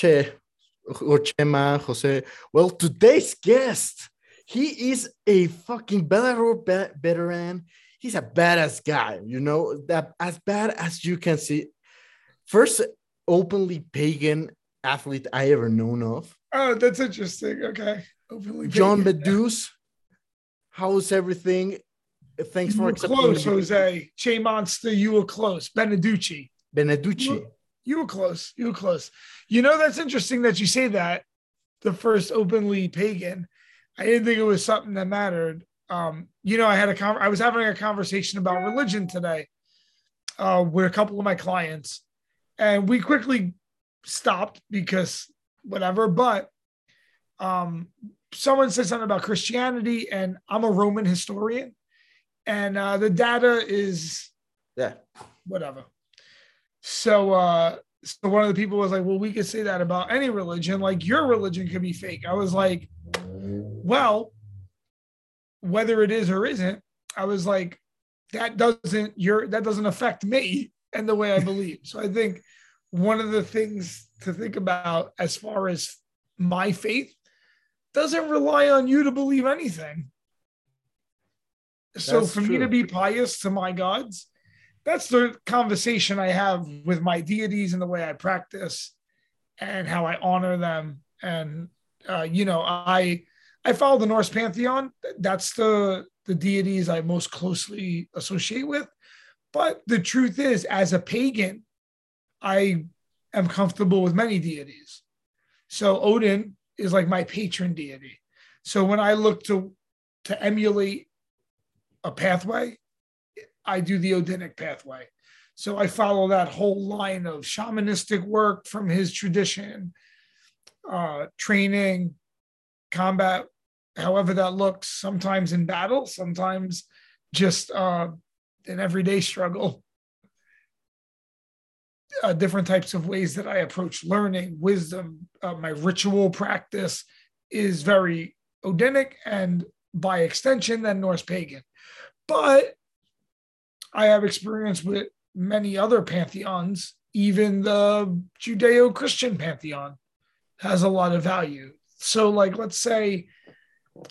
Che or Chema Jose. Well, today's guest, he is a fucking Bellator be- veteran. He's a badass guy, you know, that as bad as you can see. First openly pagan athlete I ever known of. Oh, that's interesting. Okay. Openly John pagan. How's everything? Thanks You for were accepting close, Jose. Che Monster, you were close. Beneducci. Beneducci. You were close. You were close. You know, that's interesting that you say that. The first openly pagan. I didn't think it was something that mattered. Um, you know, I had a con- I was having a conversation about religion today uh, with a couple of my clients, and we quickly stopped because whatever. But um, someone said something about Christianity, and I'm a Roman historian, and uh, the data is Yeah. whatever. So uh so one of the people was like, Well, we could say that about any religion, like your religion could be fake. I was like, Well, whether it is or isn't, I was like, that doesn't your that doesn't affect me and the way I believe. So I think one of the things to think about as far as my faith doesn't rely on you to believe anything. So That's for me to be pious to my gods, that's the conversation I have with my deities and the way I practice and how I honor them. And uh, you know, I I follow the Norse pantheon. That's the the deities I most closely associate with. But the truth is, as a pagan, I am comfortable with many deities. So Odin is like my patron deity. So when I look to to emulate a pathway, I do the Odinic pathway. So I follow that whole line of shamanistic work from his tradition, uh, training, combat, however that looks, sometimes in battle, sometimes just uh, an everyday struggle. Uh, different types of ways that I approach learning, wisdom, uh, my ritual practice is very Odinic and by extension, then Norse pagan. But I have experience with many other pantheons, even the Judeo Christian pantheon has a lot of value. So, like, let's say,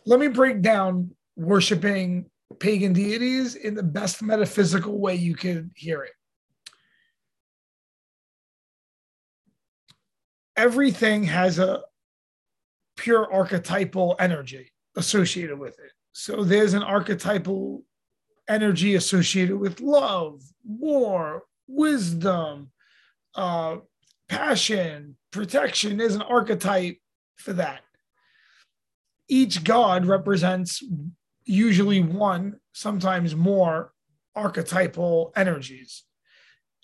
let me break down worshiping pagan deities in the best metaphysical way you could hear it. Everything has a pure archetypal energy associated with it. So, there's an archetypal energy associated with love, war, wisdom, uh, passion, protection. is an archetype for that. Each god represents usually one, sometimes more archetypal energies.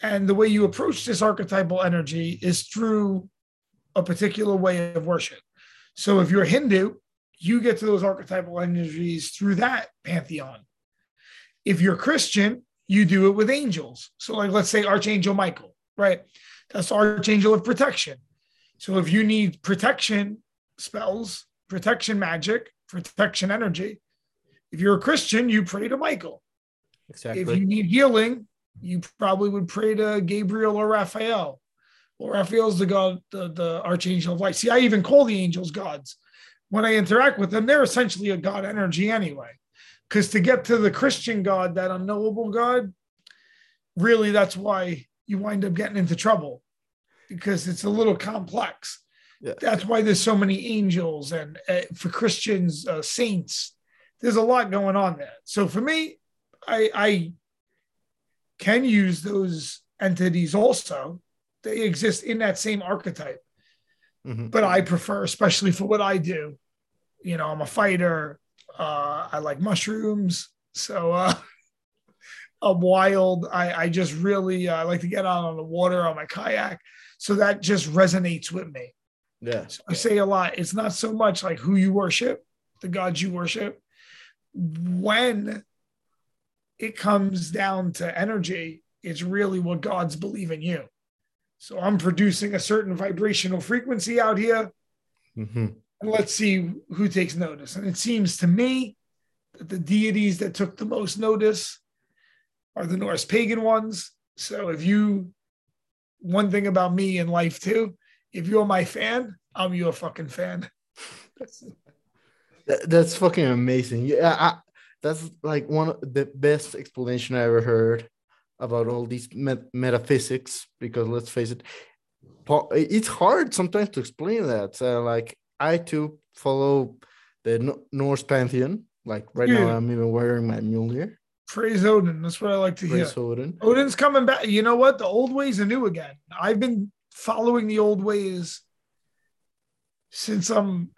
And the way you approach this archetypal energy is through a particular way of worship. So if you're Hindu, you get to those archetypal energies through that pantheon if you're Christian, you do it with angels. So, like, let's say Archangel Michael, right? That's Archangel of protection. So, if you need protection spells, protection magic, protection energy, if you're a Christian, you pray to Michael. Exactly. If you need healing, you probably would pray to Gabriel or Raphael. Well, Raphael's the god, the, the archangel of light. See, I even call the angels gods. When I interact with them, they're essentially a god energy anyway. Because to get to the Christian God, that unknowable God, really that's why you wind up getting into trouble because it's a little complex. Yeah. That's why there's so many angels and uh, for Christians, uh, saints. There's a lot going on there. So for me, I, I can use those entities also. They exist in that same archetype, Mhm. but I prefer, especially for what I do. You know, I'm a fighter. Uh, I like mushrooms, so uh, I'm wild. I, I just really uh, like to get out on the water on my kayak, so that just resonates with me. Yeah. I say a lot. It's not so much like who you worship, the gods you worship. When it comes down to energy, it's really what gods believe in you. So I'm producing a certain vibrational frequency out here, Mhm. And let's see who takes notice. And it seems to me that the deities that took the most notice are the Norse pagan ones. So if you, one thing about me in life too if you're my fan, I'm your fucking fan. That- that's fucking amazing. Yeah, I, that's like one of the best explanation I ever heard about all these met- metaphysics. Because let's face it, it's hard sometimes to explain that. Uh, like I too follow the Norse pantheon. Like right now, I'm even wearing my Mjolnir. Praise Odin. That's what I like to hear. Praise Odin. Odin's coming back. You know what? The old ways are new again. I've been following the old ways since I'm,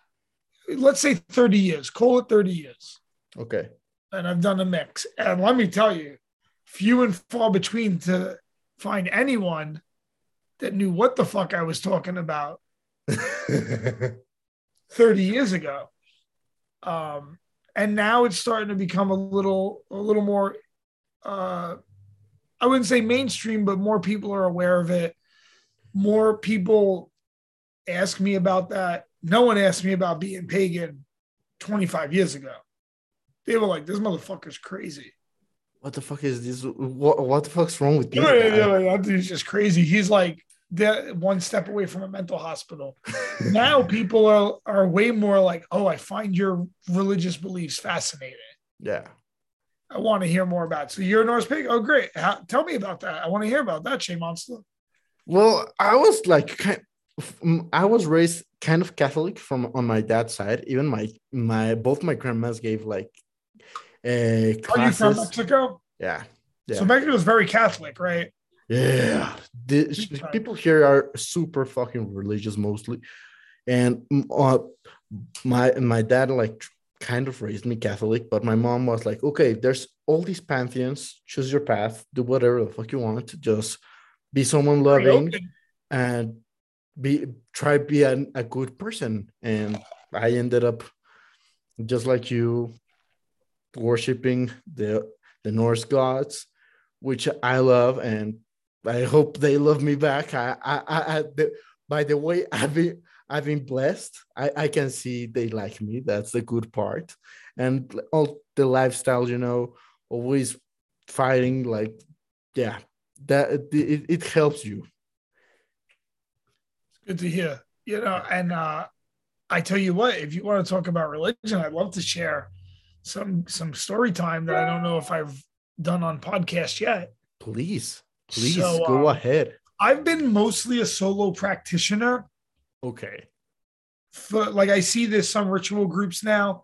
let's say 30 years. Call it 30 years. Okay. And I've done a mix. And let me tell you, few and far between to find anyone that knew what the fuck I was talking about 30 years ago. Um, and now it's starting to become a little a little more uh I wouldn't say mainstream, but more people are aware of it. More people ask me about that. No one asked me about being pagan 25 years ago. They were like, this motherfucker's crazy. what the fuck is this? What, what the fuck's wrong with you? Yeah, yeah, yeah, that dude's just crazy. He's like that one step away from a mental hospital. now people are are way more like, oh, I find your religious beliefs fascinating. yeah. I want to hear more about. it. So you're a Norse pig? Oh, great. How, tell me about that. I want to hear about that, Shea Monster. Well, I was like, kind I was raised kind of Catholic from on my dad's side. Even my my both my grandmas gave like uh, Are you from Mexico? yeah, yeah, So Mexico is very Catholic, right? Yeah. The, people here are super fucking religious mostly, and uh, my my dad like kind of raised me Catholic, but my mom was like, okay, there's all these pantheons. Choose your path. Do whatever the fuck you want. Just be someone loving. and be try be an, a good person and i ended up just like you worshiping the the norse gods which i love and i hope they love me back. I i, I, I the, by the way i've been i've been blessed. I i can see they like me. That's the good part. And all the lifestyle you know always fighting like yeah that it, it helps you. It's Good to hear. You know, and uh, I tell you what, if you want to talk about religion, I'd love to share some some story time that I don't know if I've done on podcast yet. Please, please So, go uh, ahead. I've been mostly a solo practitioner. Okay. For like, I see there's some ritual groups now.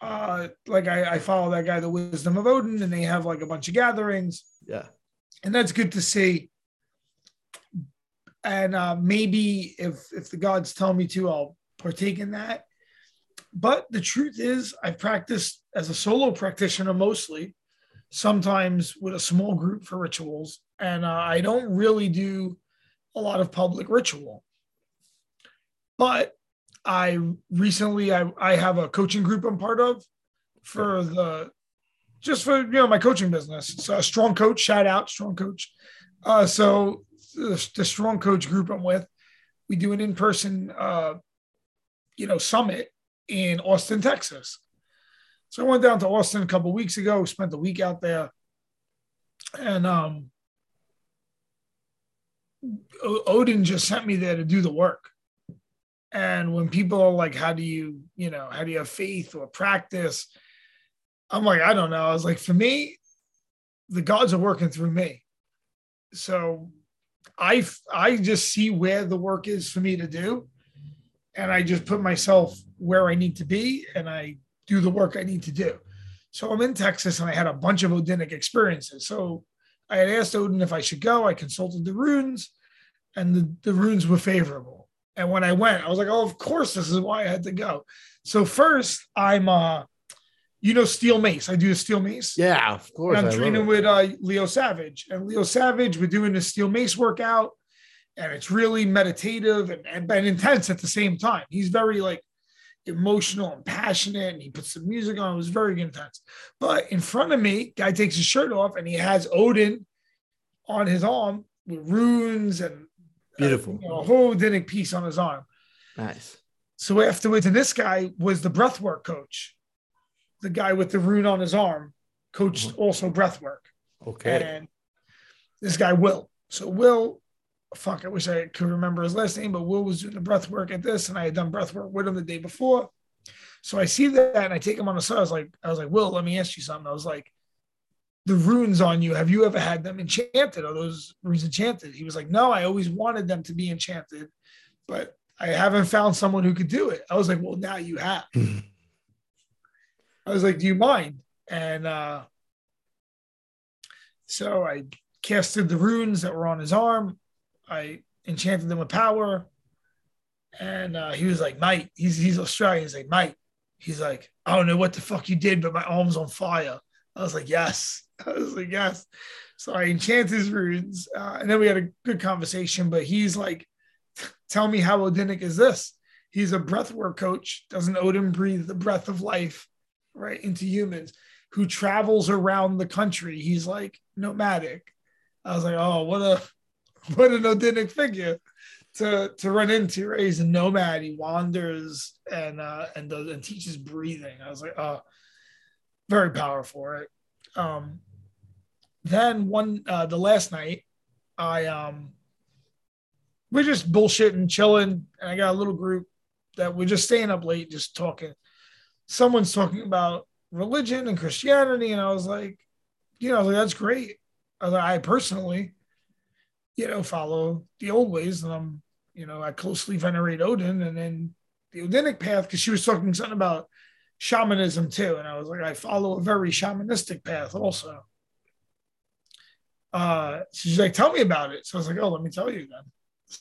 Uh, like I, I follow that guy, the Wisdom of Odin, and they have like a bunch of gatherings. Yeah. and that's good to see. And uh, maybe if if the gods tell me to, I'll partake in that. But the truth is, I've practiced as a solo practitioner mostly, sometimes with a small group for rituals, and uh, I don't really do a lot of public ritual. But I recently I, I have a coaching group I'm part of for the just for you know my coaching business. So a strong coach, shout out, strong coach. Uh, so the, the strong coach group I'm with, we do an in-person uh, you know summit in Austin, Texas. So I went down to Austin a couple weeks ago, spent the week out there, and um, Odin just sent me there to do the work. And when people are like, "How do you, you know, how do you have faith or practice?" I'm like, I don't know. I was like, for me, the gods are working through me. So I I just see where the work is for me to do. And I just put myself where I need to be and I do the work I need to do. So I'm in Texas and I had a bunch of Odinic experiences. So I had asked Odin if I should go. I consulted the runes and the, the runes were favorable. And when I went, I was like, oh, of course, this is why I had to go. So first, I'm uh you know steel mace. I do a steel mace. Yeah, of course. And I'm training with uh, Leo Savage. And Leo Savage, we're doing the steel mace workout, and it's really meditative and, and, and intense at the same time. He's very like emotional and passionate, and he puts some music on. It was very intense. But in front of me, guy takes his shirt off and he has Odin on his arm with runes and uh, Beautiful. you know, a whole Odinic piece on his arm. Nice. So afterwards, and this guy was the breathwork coach, the guy with the rune on his arm, coached Mhm. also breathwork. Okay. And this guy Will. So Will fuck, I wish I could remember his last name, but Will was doing the breath work at this, and I had done breath work with him the day before. So I see that and I take him on the side. I was like, I was like, Will, let me ask you something. I was like, the runes on you, have you ever had them enchanted? Are those runes enchanted? He was like, No, I always wanted them to be enchanted, but I haven't found someone who could do it. I was like, Well, now you have. I was like, Do you mind? And uh so I casted the runes that were on his arm. I enchanted them with power. And uh, he was like, mate, he's he's Australian. He's like, mate. He's like, I don't know what the fuck you did, but my arm's on fire. I was like, yes. I was like, yes. So I enchanted his runes. Uh, and then we had a good conversation, but he's like, tell me how Odinic is this? He's a breathwork coach. Doesn't Odin breathe the breath of life right into humans who travels around the country? He's like nomadic. I was like, oh, what a what an Odinic figure to to run into. Right? He's a nomad. He wanders and uh, and does and teaches breathing. I was like, oh, very powerful, right? Um, then one uh, the last night, I um, we're just bullshitting, chilling, and I got a little group that we're just staying up late, just talking. Someone's talking about religion and Christianity, and I was like, you know, like, that's great. I, like, I personally, you know, follow the old ways, and I'm, you know, I closely venerate Odin, and then the Odinic path because she was talking something about shamanism too, and I was like, I follow a very shamanistic path also. Uh, she's like, tell me about it. So I was like, oh, let me tell you then.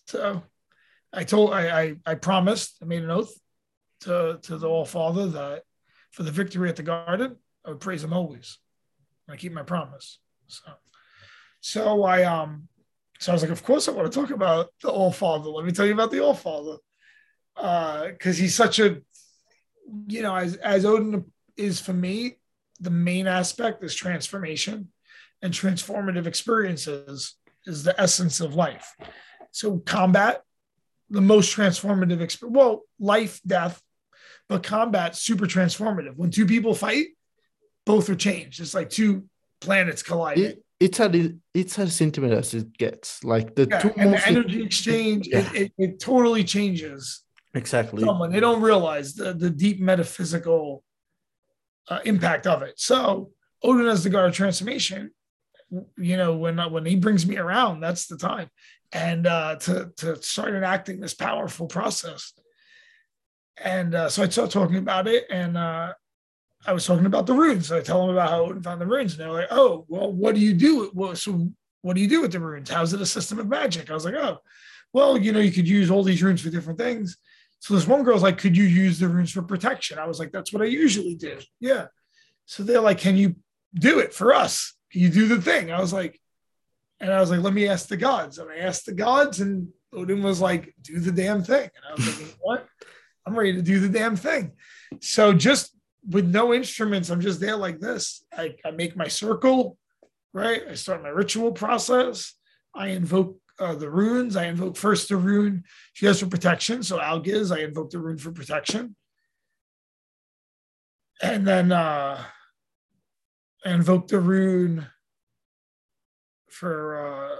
So I told, I, I, I promised, I made an oath to to the All Father that for the victory at the Garden, I would praise Him always. I keep my promise. So, so I um, so I was like, of course I want to talk about the All Father. Let me tell you about the All Father, because uh, he's such a, you know, as as Odin is for me, the main aspect is transformation, and transformative experiences is the essence of life. So combat, the most transformative experience. Well, life, death, but combat super transformative. When two people fight, both are changed. It's like two planets colliding. It, it's as it's as intimate as it gets. Like the yeah, two and most the energy exchange, Yeah. it, it, it totally changes exactly. someone. They don't realize the, the deep metaphysical uh, impact of it. So Odin as the god of transformation, you know, when when he brings me around, that's the time, and uh, to to start enacting this powerful process. And uh, so I started talking about it, and uh, I was talking about the runes. I tell them about how Odin found the runes, and they're like, "Oh, well, what do you do? Well, so what do you do with the runes? How's it a system of magic?" I was like, "Oh, well, you know, you could use all these runes for different things." So this one girl's like, "Could you use the runes for protection?" I was like, "That's what I usually do." Yeah. So they're like, "Can you do it for us? Can you do the thing?" I was like, and I was like, "Let me ask the gods." And I asked the gods, and Odin was like, "Do the damn thing." And I was like, "What?" I'm ready to do the damn thing. So just with no instruments, I'm just there like this. I, I make my circle, right? I start my ritual process. I invoke uh, the runes. I invoke first the rune she has for protection. So Algiz, I invoke the rune for protection. And then uh, I invoke the rune for uh,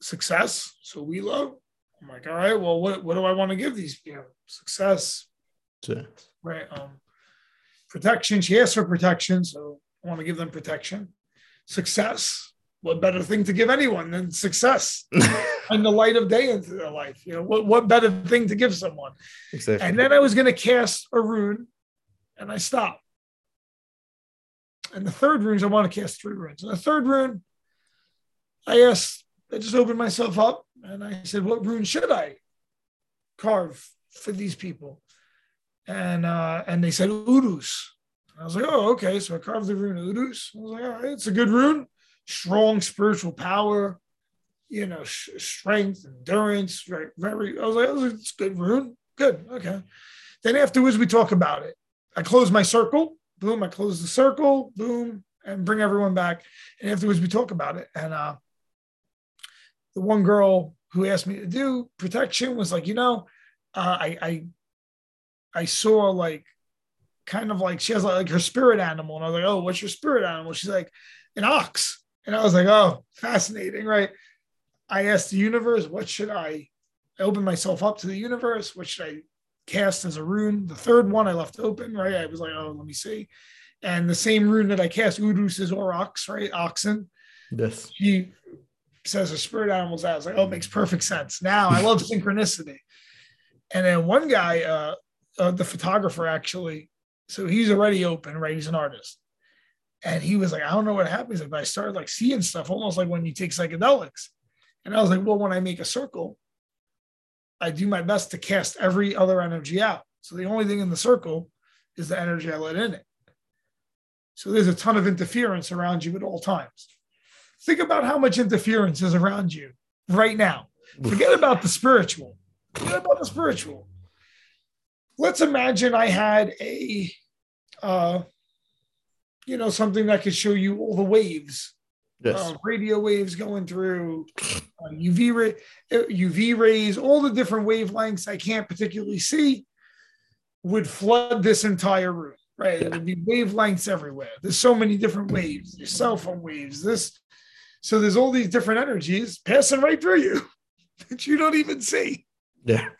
success. So Wilo. I'm like, all right, well, what, what do I want to give these people? Success, So, right? Um, protection. She asked for protection, so I want to give them protection. Success. What better thing to give anyone than success and the light of day into their life? You know, what, what better thing to give someone? exactly. And then I was going to cast a rune, and I stopped. And the third runes, I want to cast three runes. And the third rune, I asked, I just opened myself up, and I said, "What rune should I carve for these people?" And uh, and they said Uruz. I was like, "Oh, okay." So I carved the rune Uruz. I was like, "All right, it's a good rune, strong spiritual power." You know, sh- strength, endurance, right? Very. I was like, oh, "It's a good rune. Good. Okay." Then afterwards, we talk about it. I close my circle. Boom. I close the circle. Boom. And bring everyone back. And afterwards, we talk about it. And uh, the one girl who asked me to do protection was like, you know, uh, I, I, I saw like, kind of like she has like, like her spirit animal, and I was like, oh, what's your spirit animal? She's like, an ox. And I was like, oh, fascinating, right? I asked the universe, what should I, I opened myself up to the universe. What should I cast as a rune? The third one I left open, right? I was like, oh, let me see. And the same rune that I cast, Uruz is Aurochs, right? Oxen. Yes. He says a spirit animal's out. I was like, oh, it makes perfect sense. Now I love synchronicity. And then one guy, uh, uh, the photographer actually, so he's already open, right? He's an artist. And he was like, I don't know what happens. Like, I started like seeing stuff almost like when you take psychedelics. And I was like, well, when I make a circle, I do my best to cast every other energy out. So the only thing in the circle is the energy I let in it. So there's a ton of interference around you at all times. Think about how much interference is around you right now. Forget about the spiritual. Forget about the spiritual. Let's imagine I had a, uh, you know, something that could show you all the waves, Yes. uh, radio waves going through, uh, UV ray, uh, UV rays, all the different wavelengths I can't particularly see would flood this entire room. Right, Yeah. would be wavelengths everywhere. There's so many different waves. There's cell phone waves. This, so there's all these different energies passing right through you that you don't even see. yeah.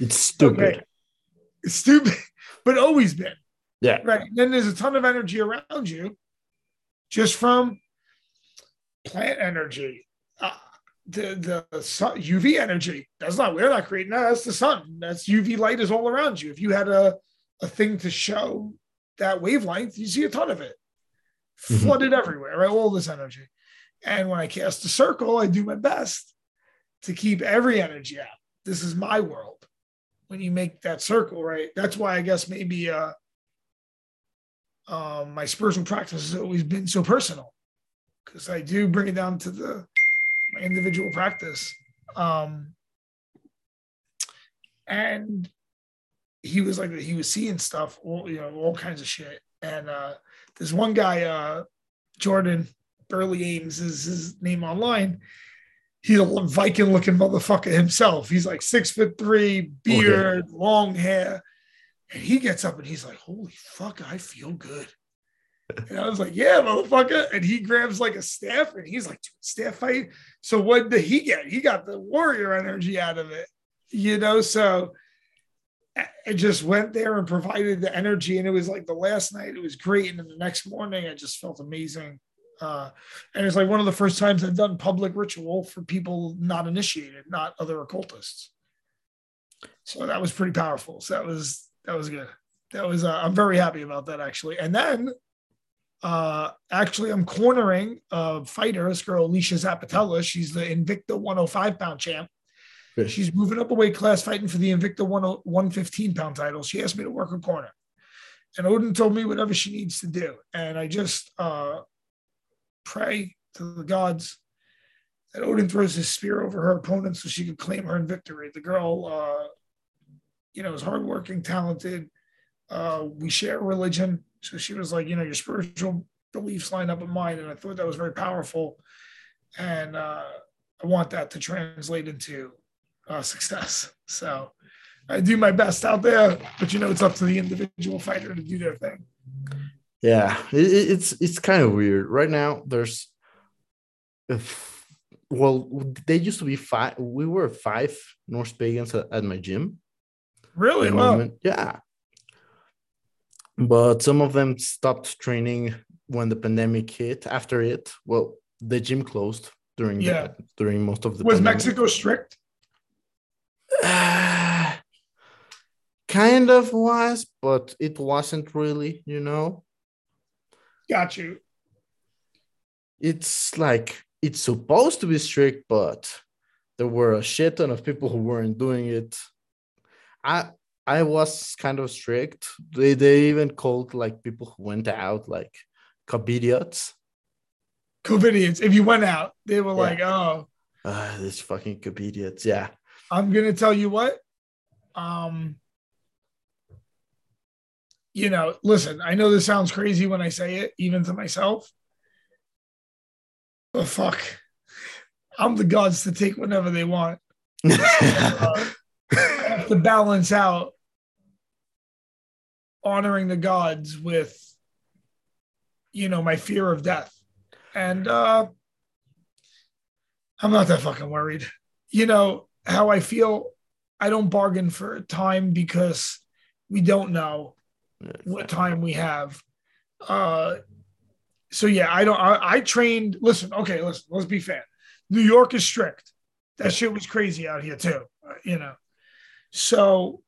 It's stupid. Okay. Stupid, but always been. Yeah. Right. And then there's a ton of energy around you just from plant energy. Uh, the the sun, UV energy. That's not we're not creating that. That's the sun. That's UV light is all around you. If you had a, a thing to show that wavelength, you see a ton of it Mhm. flooded everywhere, right? All this energy. And when I cast a circle, I do my best to keep every energy out. This is my world. When you make that circle, right? That's why I guess maybe uh um my spiritual practice has always been so personal. Because I do bring it down to the my individual practice. Um and he was like he was seeing stuff, all you know, all kinds of shit. And uh there's one guy, uh Jordan Burley Ames is his name online. He's a Viking looking motherfucker himself. He's like six foot three, beard, long hair. And he gets up and he's like, Holy fuck, I feel good. And I was like, Yeah, motherfucker. And he grabs like a staff and he's like, staff fight. So what did he get? He got the warrior energy out of it, you know? So I- I just went there and provided the energy. And it was like the last night, it was great. And then the next morning, I just felt amazing. Uh, and it's like one of the first times I've done public ritual for people not initiated, not other occultists. So that was pretty powerful. So that was that was good. That was uh, I'm very happy about that actually. And then uh actually I'm cornering a fighter, this girl Alesha Zappitella. She's the Invicta 105 pound champ. Good. She's moving up a weight class fighting for the Invicta 10 115 pound title. She asked me to work a corner. And Odin told me whatever she needs to do. And I just uh pray to the gods that Odin throws his spear over her opponent so she could claim her in victory. The girl, uh, you know, is hardworking, talented. Uh, we share religion. So she was like, you know, your spiritual beliefs line up with mine. And I thought that was very powerful. And uh, I want that to translate into uh, success. So I do my best out there, but you know, it's up to the individual fighter to do their thing. Yeah, it, it- it's it's kind of weird. Right now, there's, well, they used to be five. We were five Norse pagans at, at my gym. Really? at the Well, moment. Yeah, but some of them stopped training when the pandemic hit. After it, well, the gym closed during Yeah. the, during most of the was pandemic. Mexico strict? kind of was, but it wasn't really. You know, Got you. it's like it's supposed to be strict, but there were a shit ton of people who weren't doing it. I I was kind of strict. They they even called like people who went out like copidiots. COVIDians. If you went out, they were Yeah. like, oh, Ah, this fucking copidiots. Yeah. I'm gonna tell you what. Um, you know, listen, I know this sounds crazy when I say it, even to myself. But fuck. I'm the gods to take whenever they want. Uh, have to balance out honoring the gods with you know my fear of death and uh I'm not that fucking worried. You know how I feel. I don't bargain for time because we don't know what time we have. Uh, so yeah, I don't. I, I trained. Listen, okay, listen. Let's be fair. New York is strict. That shit was crazy out here too. You know, so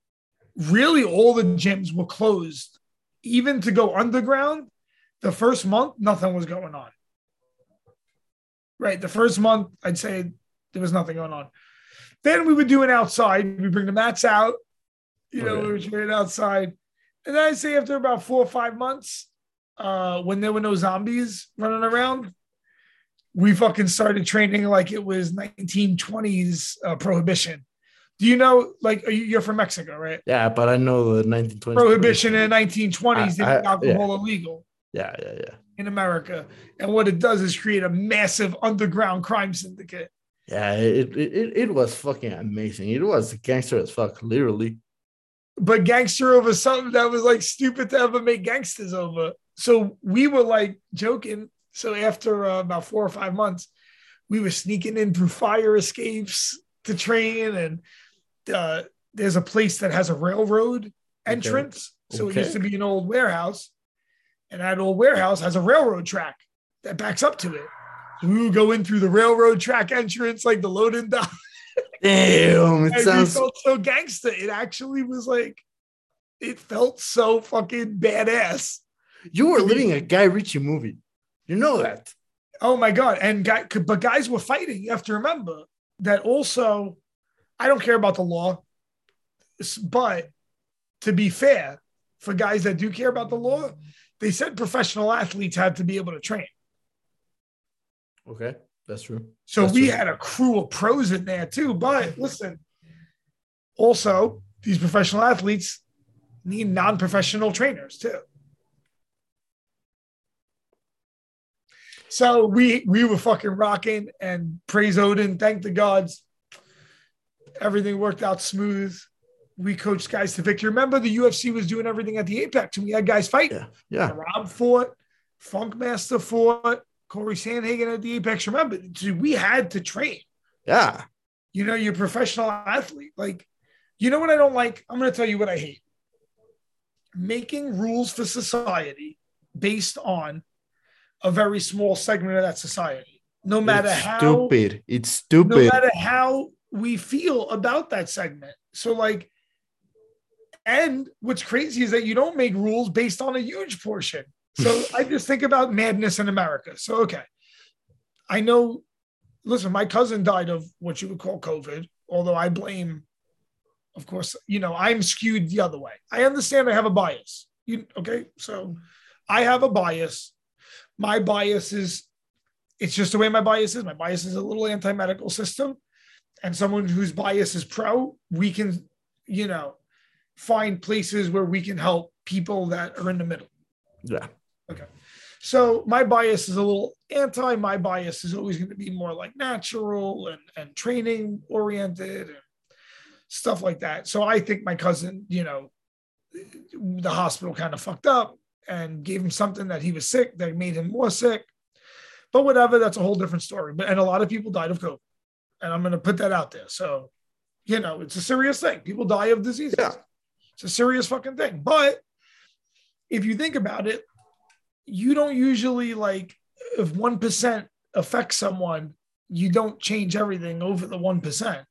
really all the gyms were closed. Even to go underground, the first month nothing was going on. Right, the first month I'd say there was nothing going on. Then we would do doing outside. We bring the mats out. You know, Okay. we were training outside. And then I'd say after about four or five months, uh, when there were no zombies running around, we fucking started training like it was 1920s uh, prohibition. Do you know, like, are you, you're from Mexico, right? Yeah, but I know the 1920s. Prohibition in the 1920s, I- I- alcohol illegal Yeah, yeah, yeah. in America. And what it does is create a massive underground crime syndicate. Yeah, it, it, it, it was fucking amazing. It was gangster as fuck, literally. But gangster over something that was like stupid to ever make gangsters over. So we were like joking. So after uh, about four or five months, we were sneaking in through fire escapes to train. And uh, there's a place that has a railroad entrance. So it used to be an old warehouse. And that old warehouse has a railroad track that backs up to it. So we would go in through the railroad track entrance, like the loading dock. Damn, it sounds. felt so gangster. It actually was like, it felt so fucking badass. You were living a Guy Ritchie movie. You know that. Oh my god! And guy, but guys were fighting. You have to remember that. Also, I don't care about the law, but to be fair, for guys that do care about the law, they said professional athletes had to be able to train. Okay, that's true. So That's we true. had a crew of pros in there too. But listen, also these professional athletes need non-professional trainers too. So we we were fucking rocking and praise Odin, thank the gods. Everything worked out smooth. We coached guys to victory. Remember, the UFC was doing everything at the Apex, and we had guys fighting. Yeah, yeah. Rob fought, Funkmaster fought, Corey Sandhagen at the Apex. Remember, so we had to train. Yeah. You know, you're a professional athlete. Like, you know what I don't like? I'm going to tell you what I hate making rules for society based on a very small segment of that society. No matter it's how stupid. It's stupid. no matter how we feel about that segment. So, like, and what's crazy is that you don't make rules based on a huge portion. So I just think about madness in America. So, okay. I know, listen, my cousin died of what you would call COVID, although I blame, of course, you know, I'm skewed the other way. I understand I have a bias. You okay? So I have a bias. My bias is it's just the way my bias is. My bias is a little anti-medical system. And someone whose bias is pro, we can, you know, find places where we can help people that are in the middle. yeah. So my bias is a little anti. My bias is always going to be more like natural and, and training oriented and stuff like that. So I think my cousin, you know, the hospital kind of fucked up and gave him something that he was sick that made him more sick. But whatever, that's a whole different story. But and a lot of people died of COVID. And I'm going to put that out there. So, you know, it's a serious thing. People die of diseases. Yeah. It's a serious fucking thing. But if you think about it, you don't usually like if 1% affects someone, you don't change everything over the 1%.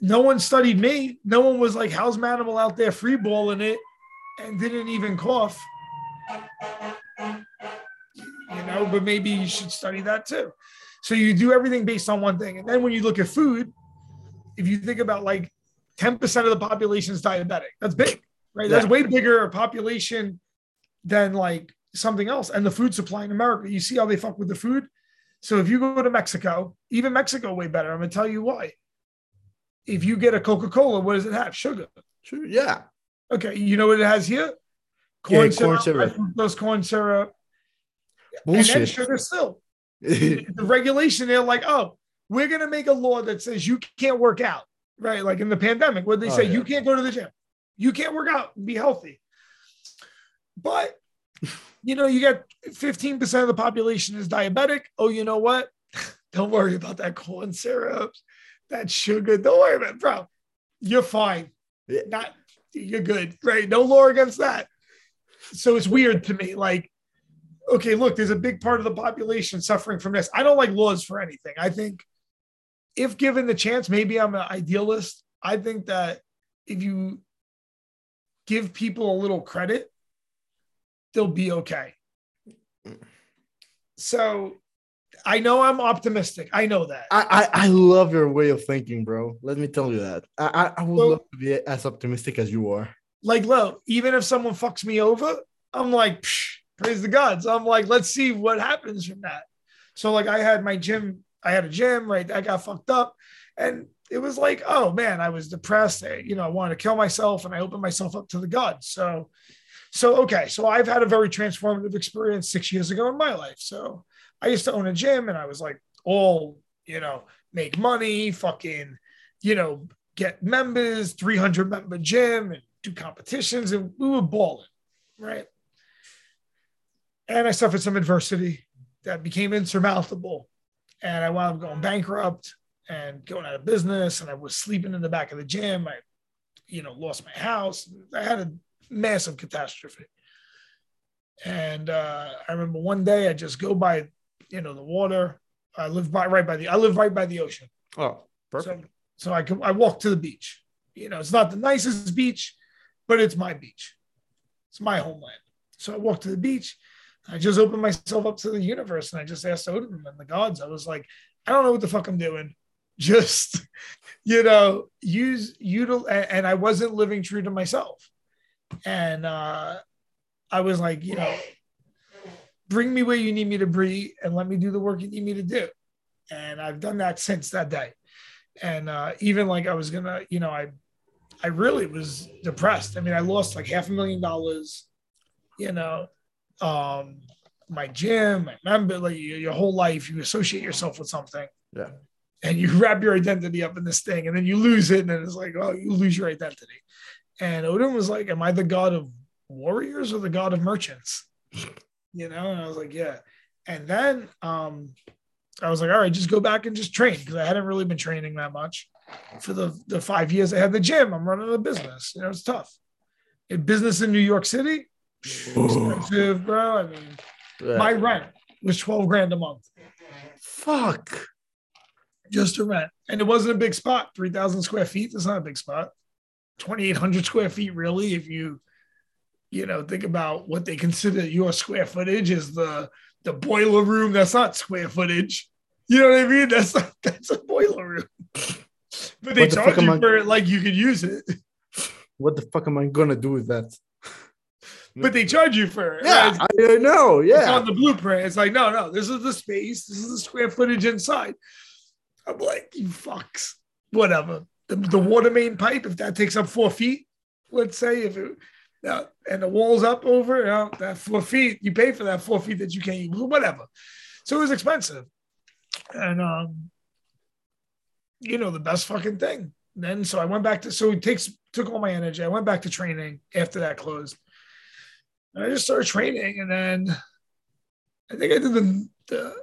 No one studied me. No one was like, how's Manimal out there freeballing it and didn't even cough? You know, but maybe you should study that too. So you do everything based on one thing. And then when you look at food, if you think about like 10% of the population is diabetic, that's big, right? That's Yeah. way bigger a population than like something else. And the food supply in America, you see how they fuck with the food. So if you go to Mexico, even Mexico way better. I'm gonna tell you why. If you get a Coca-Cola, what does it have? Sugar. Sure. Yeah. Okay, you know what it has here? Corn Yeah, corn syrup. Those corn syrup, Bullshit. and then sugar still. the regulation, they're like, oh, we're gonna make a law that says you can't work out, right? Like in the pandemic, where they Oh, say yeah. you can't go to the gym, you can't work out, and be healthy. But you know, you got 15% of the population is diabetic. Oh, you know what? Don't worry about that corn syrup, that sugar. Don't worry about it, bro. You're fine. Yeah. Not you're good, right? No law against that. So it's weird to me. Like, okay, look, there's a big part of the population suffering from this. I don't like laws for anything. I think if given the chance, maybe I'm an idealist. I think that if you give people a little credit, they'll be okay. So I know I'm optimistic. I know that. I, I I love your way of thinking, bro. Let me tell you that. I I, would Well- love to be as optimistic as you are. Like, look, even if someone fucks me over, I'm like, Psh, praise the gods. I'm like, let's see what happens from that. So, like, I had my gym, I had a gym, right? I got fucked up. And it was like, oh man, I was depressed. I, you know, I wanted to kill myself and I opened myself up to the gods. So, so okay. So I've had a very transformative experience six years ago in my life. So I used to own a gym and I was like, all, you know, make money, fucking, you know, get members, 300 member gym and do competitions. And we were balling, right? And I suffered some adversity that became insurmountable. And I wound up going bankrupt and going out of business. And I was sleeping in the back of the gym. I, you know, lost my house. I had a massive catastrophe. And uh, I remember one day I just go by, you know, the water. I live by right by the I live right by the ocean. Oh, perfect. So, so I can I walk to the beach. You know, it's not the nicest beach, but it's my beach. It's my homeland. So I walk to the beach. I just opened myself up to the universe and I just asked Odin and the gods. I was like, I don't know what the fuck I'm doing. Just, you know, use util and, and I wasn't living true to myself. And uh I was like, you know, bring me where you need me to be and let me do the work you need me to do. And I've done that since that day. And uh, even like I was gonna, you know, I I really was depressed. I mean, I lost like half a million dollars, you know, um, my gym, my member, like your, your whole life, you associate yourself with something. Yeah. And you wrap your identity up in this thing, and then you lose it, and then it's like, oh, you lose your identity. And Odin was like, Am I the god of warriors or the god of merchants? You know, and I was like, Yeah. And then um I was like, all right, just go back and just train because I hadn't really been training that much for the, the five years I had the gym. I'm running a business. You know, it's tough. A business in New York City, expensive, bro. I mean, my rent was 12 grand a month fuck. just to rent. And it wasn't a big spot, 3,000 square feet. That's not a big spot. 2,800 square feet, really, if you, you know, think about what they consider your square footage is the the boiler room. That's not square footage. You know what I mean? That's not, that's a boiler room. But they What the charge you I- for it like you could use it. What the fuck am I gonna do with that? But they charge you for it. Yeah, right? I, know. It's Yeah. on the blueprint. It's like, no, no, this is the space. This is the square footage inside. I'm like, you fucks. Whatever. The, the water main pipe, if that takes up four feet, let's say, if it, yeah, and the wall's up over, know, that four feet, you pay for that four feet that you can't use, whatever. So it was expensive. And, um, you know, the best fucking thing. Then, so I went back to, so it takes, took all my energy. I went back to training after that closed. And I just started training, and then I think I did the, the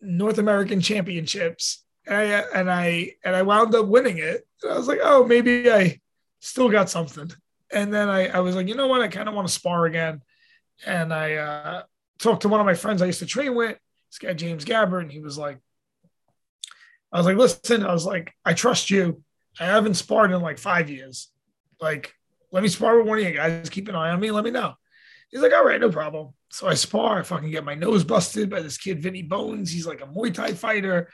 North American Championships, and I and I and I wound up winning it. And I was like, oh, maybe I still got something. And then I, I was like, you know what? I kind of want to spar again. And I uh, talked to one of my friends I used to train with, this guy James Gabbard, and he was like, I was like, listen, I was like, I trust you. I haven't sparred in like five years. Like, let me spar with one of you guys. Keep an eye on me. Let me know. He's like, all right, no problem. So I spar. I fucking get my nose busted by this kid, Vinny Bones. He's like a Muay Thai fighter.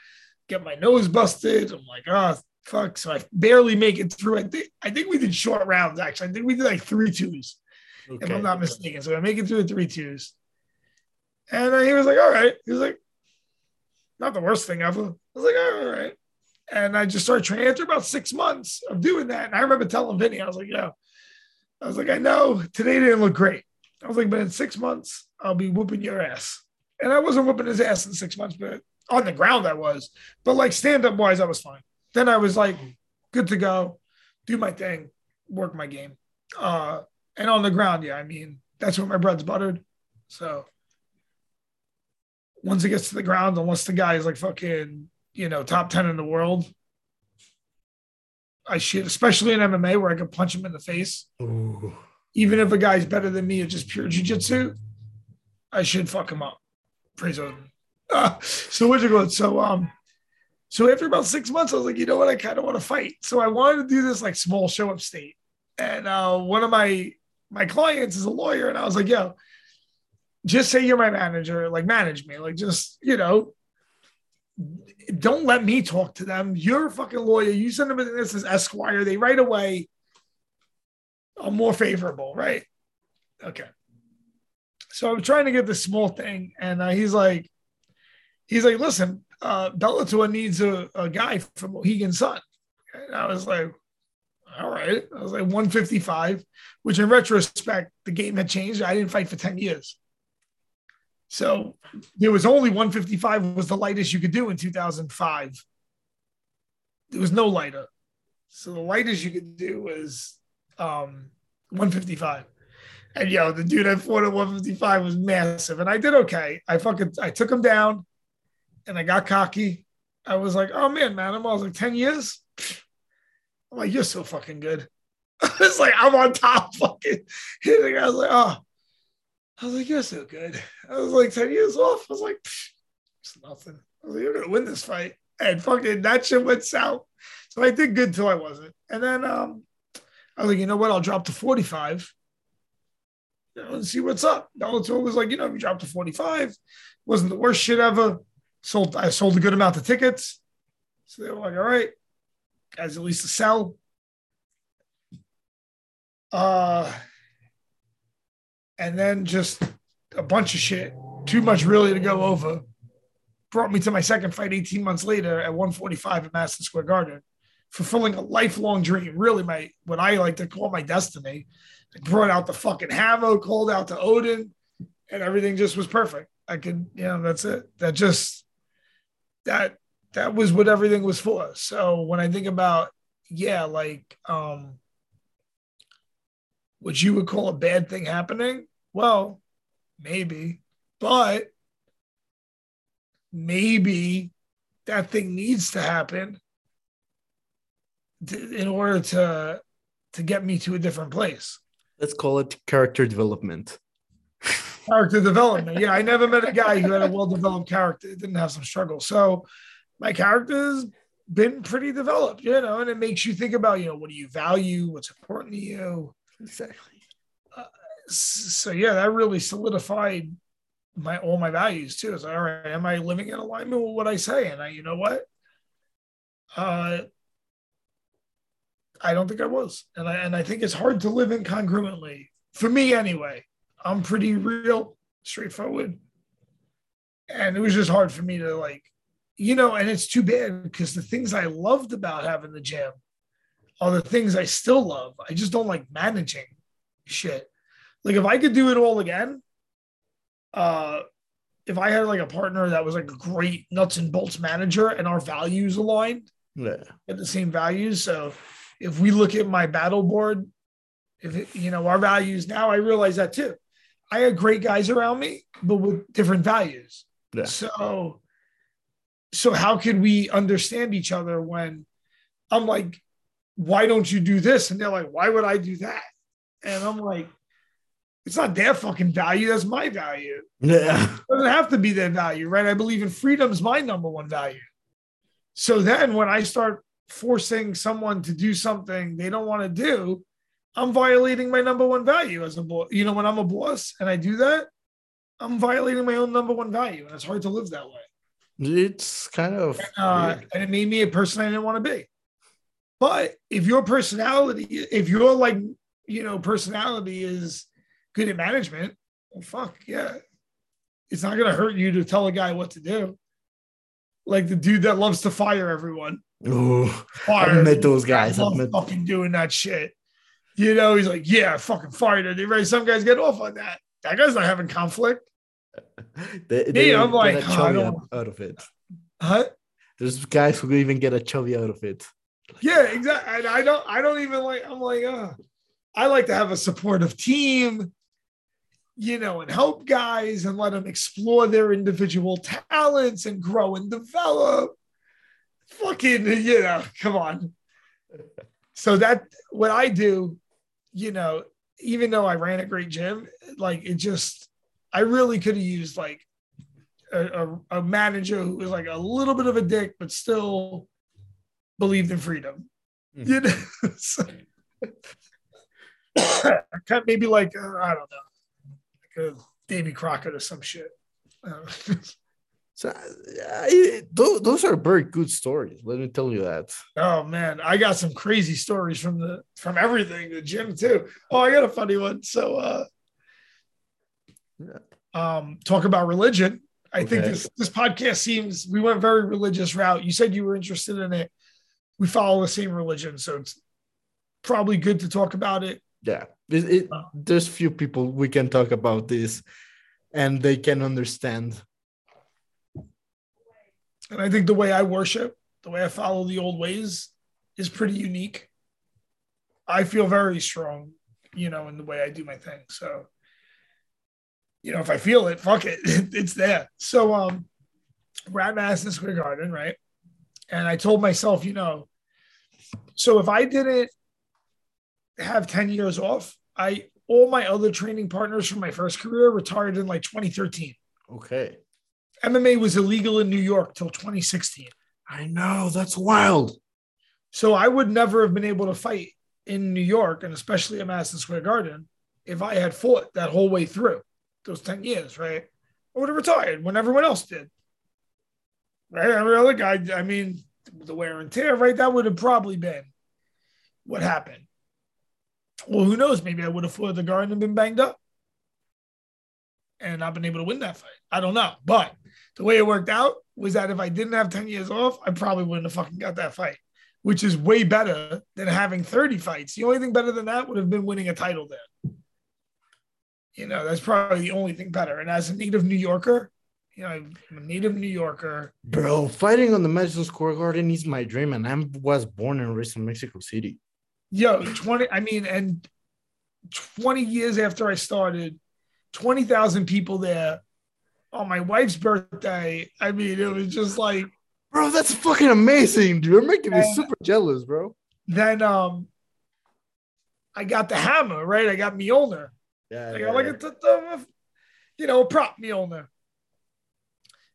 Get my nose busted. I'm like, oh, fuck. So I barely make it through. I think, I think we did short rounds, actually. I think we did like three twos, if I'm not mistaken. So I make it through the three twos. And uh, he was like, all right. He was like, not the worst thing ever. I was like, all right. And I just started training after about six months of doing that. And I remember telling Vinny, I was like, yo, I was like, I know today didn't look great. I was like, but in six months, I'll be whooping your ass. And I wasn't whooping his ass in six months, but on the ground I was. But like stand up wise, I was fine. Then I was like, good to go, do my thing, work my game. Uh, and on the ground, yeah, I mean, that's where my bread's buttered. So once it gets to the ground, unless the guy is like fucking, you know, top 10 in the world, I should, especially in MMA where I could punch him in the face. Ooh. Even if a guy's better than me at just pure jujitsu, I should fuck him up. Praise Odin. So what's it going? So um, so after about six months, I was like, you know what? I kind of want to fight. So I wanted to do this like small show up state. And uh, one of my my clients is a lawyer, and I was like, yo, just say you're my manager, like manage me, like just you know, don't let me talk to them. You're a fucking lawyer. You send them this as Esquire. They right away are more favorable, right? Okay. So I'm trying to get this small thing, and uh, he's like, he's like, listen, uh, Bellator needs a, a guy from Mohegan Sun. And I was like, all right. I was like 155, which in retrospect, the game had changed. I didn't fight for 10 years. So there was only 155 was the lightest you could do in 2005. There was no lighter. So the lightest you could do was um, 155. And yo, the dude I fought at 155 was massive. And I did okay. I fucking I took him down and I got cocky. I was like, oh man, man, I was like 10 years. I'm like, you're so fucking good. it's like I'm on top fucking. I was like, oh, I was like, you're so good. I was like 10 years off. I was like, it's nothing. I was like, you're gonna win this fight. And fucking that shit went south. So I did good till I wasn't. And then um I was like, you know what? I'll drop to 45 you know, and see what's up. Bellator was like, you know, if you drop to 45, wasn't the worst shit ever. Sold, I sold a good amount of tickets. So they were like, all right, guys, at least to sell. Uh, and then just a bunch of shit, too much really to go over. Brought me to my second fight 18 months later at 145 at Madison Square Garden, fulfilling a lifelong dream. Really, my what I like to call my destiny. I brought out the fucking hammer, called out to Odin, and everything just was perfect. I could, you know, that's it. That just that that was what everything was for. So when I think about, yeah, like um what you would call a bad thing happening, well, maybe, but maybe that thing needs to happen to, in order to to get me to a different place. Let's call it character development. character development. Yeah, I never met a guy who had a well-developed character, didn't have some struggle. So my character's been pretty developed, you know, and it makes you think about, you know, what do you value, what's important to you. Exactly. Uh, so yeah, that really solidified my all my values too. It's like, all right, am I living in alignment with what I say? And I, you know what? Uh I don't think I was. And I and I think it's hard to live incongruently. For me anyway. I'm pretty real, straightforward. And it was just hard for me to like, you know, and it's too bad because the things I loved about having the gym are the things I still love. I just don't like managing shit. Like if I could do it all again, uh if I had like a partner that was like a great nuts and bolts manager and our values aligned, Yeah. at the same values. So if we look at my battle board, if it, you know our values now, I realize that too. I had great guys around me, but with different values. Yeah. So, so how can we understand each other when I'm like, why don't you do this? And they're like, why would I do that? And I'm like, it's not their fucking value. That's my value. Yeah. It doesn't have to be their value, right? I believe in freedom is my number one value. So then when I start forcing someone to do something they don't want to do, I'm violating my number one value as a boss. You know, when I'm a boss and I do that, I'm violating my own number one value. And it's hard to live that way. It's kind of Uh, and it made me a person I didn't want to be. But if your personality, if your like, you know, personality is good at management, well, fuck yeah. It's not gonna hurt you to tell a guy what to do. Like the dude that loves to fire everyone. Ooh, Fire. I've met those guys. I've met fucking doing that shit. You know, he's like, yeah, I fucking fired. Right? Some guys get off on that. That guy's not having conflict. they, Me, they I'm like, oh, I don't- out- out of it. Huh? There's guys who even get a chubby out of it. Yeah, exactly. And I don't I don't even like I'm like, uh, I like to have a supportive team. you know, and help guys and let them explore their individual talents and grow and develop. Fucking, you know, come on. So that what I do, you know, even though I ran a great gym, like it just, I really could have used like a, a, a manager who was like a little bit of a dick, but still believed in freedom. Mhm. You know, So- kind of maybe like uh, I don't know, like a Davy Crockett or some shit. So I- tho- those are very good stories. Let me tell you that. oh man, I got some crazy stories from the from everything the gym too. Oh, I got a funny one. So, uh, Yeah. um, talk about religion. I think this this podcast seems we went very religious route. You said you were interested in it. We follow the same religion, so it's probably good to talk about it. Yeah, it, it, Uh. there's few people we can talk about this, and they can understand. And I think the way I worship, the way I follow the old ways is pretty unique. I feel very strong, you know, in the way I do my thing. So, you know, if I feel it, fuck it, it's there. So, um, we're at Madison Square Garden, right? And I told myself, you know, so if I didn't have 10 years off, I all my other training partners from my first career retired in like 2013. Okay, MMA was illegal in New York till 2016. I know that's wild. So I would never have been able to fight in New York and especially at Madison Square Garden if I had fought that whole way through those 10 years, right? I would have retired when everyone else did. Right? Every other guy, I mean, the wear and tear, right? That would have probably been what happened. Well, who knows? Maybe I would have fought the garden and been banged up and not been able to win that fight. I don't know. But the way it worked out was that if I didn't have 10 years off, I probably wouldn't have fucking got that fight which is way better than having 30 fights. The only thing better than that would have been winning a title there. You know, that's probably the only thing better. And as a native New Yorker, you know, I'm a native New Yorker. Bro, fighting on the Madison Square Garden is my dream, and I was born and raised in Mexico City. Yo, 20, I mean, and 20 years after I started, 20,000 people there on my wife's birthday. I mean, it was just like, Bro, that's fucking amazing, dude. You're making me super jealous, bro. then um, I got the hammer, right? I got Mjolnir. Yeah, I got like a, t- t- you know, a prop Mjolnir.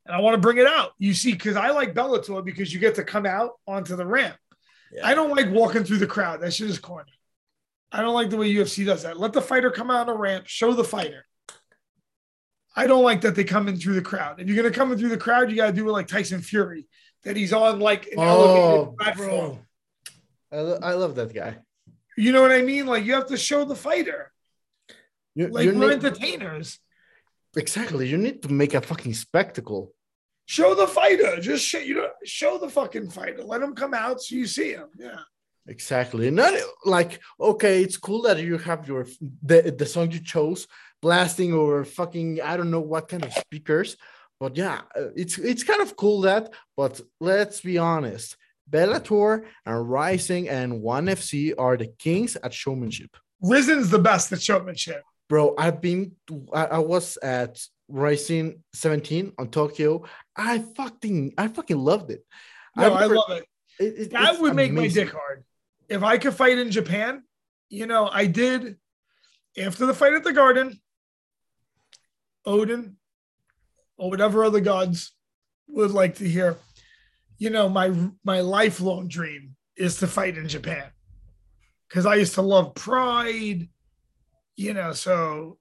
And I want to bring it out. You see, because I like Bellator because you get to come out onto the ramp. Yeah. I don't like walking through the crowd. That shit is corny. I don't like the way UFC does that. Let the fighter come out on a ramp, show the fighter. I don't like that they come in through the crowd. If you're gonna come in through the crowd, you gotta do it like Tyson Fury, that he's on like an Oh, elevated platform. I, lo- I love that guy. You know what I mean? Like you have to show the fighter. You, Like you we're need, entertainers. exactly. You need to make a fucking spectacle. Show the fighter. Just show you know, show the fucking fighter. Let him come out so you see him. Yeah. Exactly. Not like okay, it's cool that you have your the the song you chose blasting over fucking I don't know what kind of speakers, but yeah, uh, it's it's kind of cool that. But let's be honest, Bellator and Rizin and One FC are the kings at showmanship. Rizin's the best at showmanship. Bro, I've been I, I was at Rizin 17 on Tokyo. I fucking I fucking loved it. No, I never- love it. it- it- That would make my amazing. dick hard. If I could fight in Japan, you know, I did after the fight at the garden, Odin or whatever other gods would like to hear. You know, my my lifelong dream is to fight in Japan. Cause I used to love pride, you know, so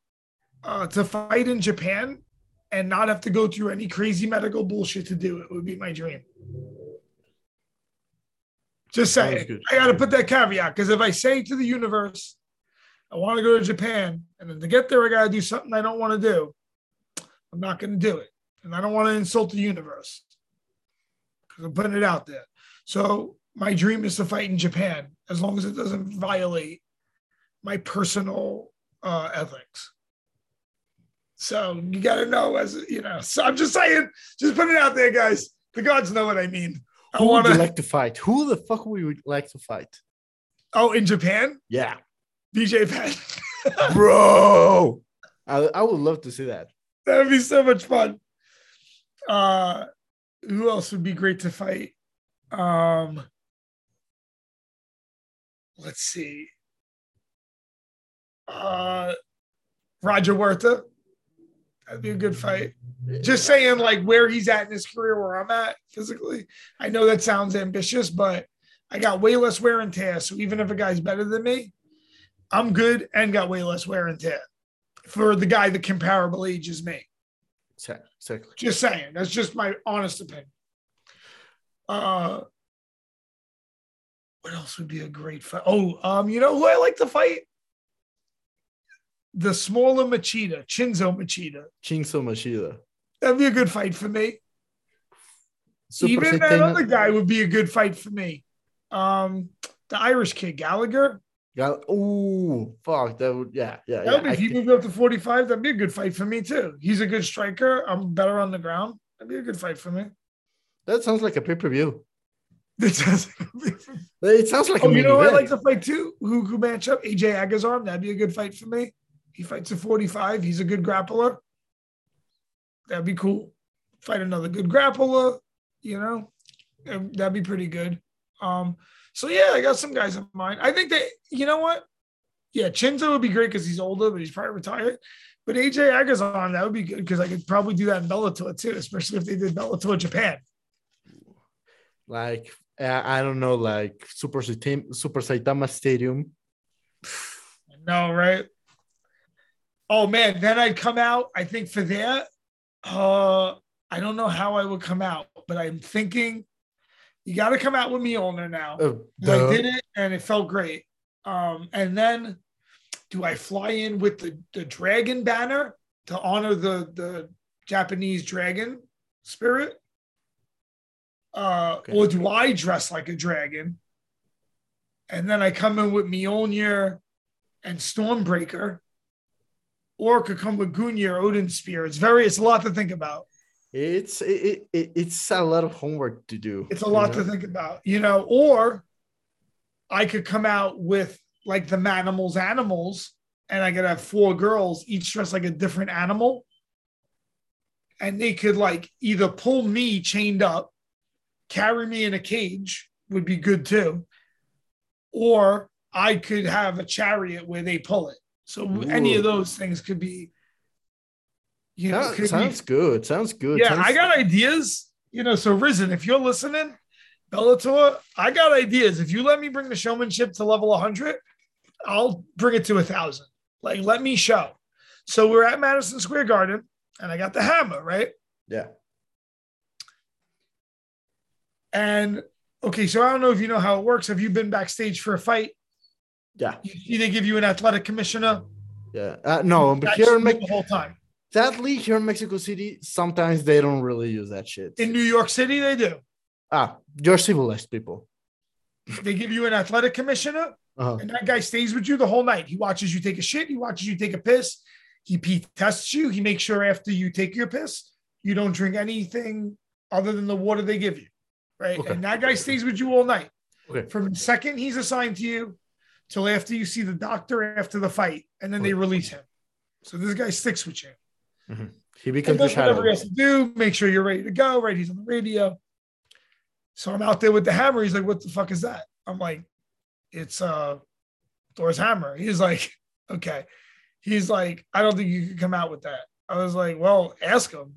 uh to fight in Japan and not have to go through any crazy medical bullshit to do it would be my dream. Just saying. I got to put that caveat because if I say to the universe, I want to go to Japan, and then to get there, I got to do something I don't want to do, I'm not going to do it. And I don't want to insult the universe because I'm putting it out there. So my dream is to fight in Japan as long as it doesn't violate my personal uh, ethics. So you got to know, as you know. So I'm just saying, just put it out there, guys. The gods know what I mean. I Who want would you like to fight? Who the fuck would you like to fight? Oh, in Japan, Yeah. BJ Penn. bro. I, I would love to see that. That'd be so much fun. Uh, who else would be great to fight? Um, let's see. Uh, Roger Huerta. That'd be a good fight. Just saying, like where he's at in his career, where I'm at physically. I know that sounds ambitious, but I got way less wear and tear. So even if a guy's better than me, I'm good and got way less wear and tear for the guy the comparable age as me. Exactly. Just saying. That's just my honest opinion. Uh, what else would be a great fight? Oh, um, you know who I like to fight? The smaller Machida, Chinzo Machida. Chinzo Machida. That'd be a good fight for me. Super Even that other guy would be a good fight for me. Um, the Irish kid, Gallagher. Gal- Ooh, fuck. That would, yeah, yeah. That yeah. would be, if he moved up to 45, that'd be a good fight for me too. He's a good striker. I'm better on the ground. That'd be a good fight for me. that sounds like a pay per view. It sounds like It sounds like Oh, you know, I like to fight too. Who who match up? AJ Agazarm. That'd be a good fight for me. He fights at 45. He's a good grappler. That'd be cool. Fight another good grappler. You know, that'd be pretty good. Um, so yeah, I got some guys in mind. I think that you know what? Yeah, Chinzo would be great because he's older, but he's probably retired. But AJ Agazarm, that would be good because I could probably do that in Bellator too, especially if they did Bellator Japan. like I don't know, like Super Saitam- Super Saitama Stadium. No, right? Oh man, then I'd come out. I think for that, uh, I don't know how I would come out, but I'm thinking you got to come out with Mjolnir now. 'Cause I did it and it felt great. Um, and then do I fly in with the, the dragon banner to honor the the Japanese dragon spirit? Uh, Okay. or do I dress like a dragon? And then I come in with Mjolnir and Stormbreaker, or could come with Gungnir, Odin Spear. It's very, it's a lot to think about. It's it, it, it's a lot of homework to do. It's a lot know? to think about, you know. Or I could come out with like the Manimals animals, and I could have four girls, each dressed like a different animal. And they could like either pull me chained up, carry me in a cage, would be good too. Or I could have a chariot where they pull it. So any of those things could be, you know, Sounds- could be good. Sounds good. yeah, Sounds- I got ideas. You know, so Rizin, if you're listening, Bellator, I got ideas. If you let me bring the showmanship to level 100, I'll bring it to a thousand. Like, let me show. So we're at Madison Square Garden, and I got the hammer, right? yeah. And okay, so I don't know if you know how it works. Have you been backstage for a fight? Yeah. You see, they give you an athletic commissioner. Yeah. Uh, no, but here in the whole time. Sadly here in Mexico City, sometimes they don't really use that shit. In New York City, they do. ah, you're civilized people. They give you an athletic commissioner, Uh-huh. And that guy stays with you the whole night. He watches you take a shit. He watches you take a piss. He pee tests you. He makes sure after you take your piss, you don't drink anything other than the water they give you. Right. Okay. And that guy stays with you all night. Okay. From the second he's assigned to you till after you see the doctor after the fight. And then they release him. So this guy sticks with you. He becomes the whatever he has to do, make sure you're ready to go, right? He's on the radio. So I'm out there with the hammer. He's like, what the fuck is that? I'm like, it's uh Thor's hammer. He's like, okay. He's like, I don't think you could come out with that. I was like, well, ask him.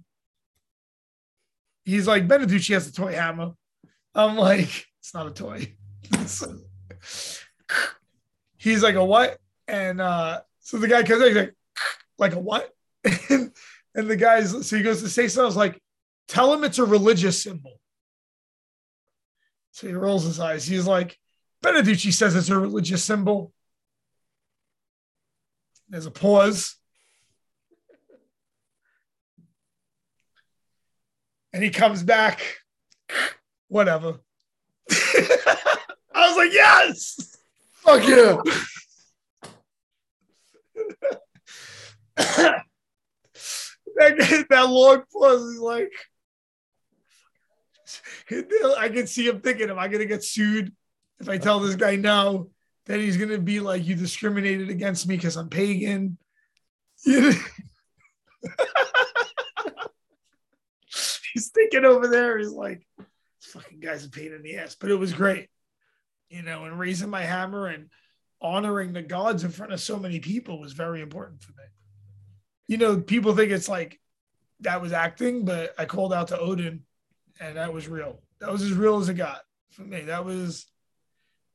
He's like, Beneducci has a toy hammer. I'm like, it's not a toy. So- he's like, a what? And uh, so the guy comes in, he's like, like a what? And, and the guy's so he goes to say something. I was like, tell him it's a religious symbol. So he rolls his eyes. He's like, Beneducci says it's a religious symbol. There's a pause. And he comes back. Whatever. I was like, yes. Fuck yeah. that, that long pause is like, I can see him thinking, am I going to get sued if I tell this guy no? Then he's going to be like, you discriminated against me because I'm pagan. He's thinking over there. He's like, this fucking guy's a pain in the ass. But it was great, you know. And raising my hammer and honoring the gods in front of so many people was very important for me. You know, people think it's like that was acting, but I called out to Odin, and that was real. That was as real as it got for me. That was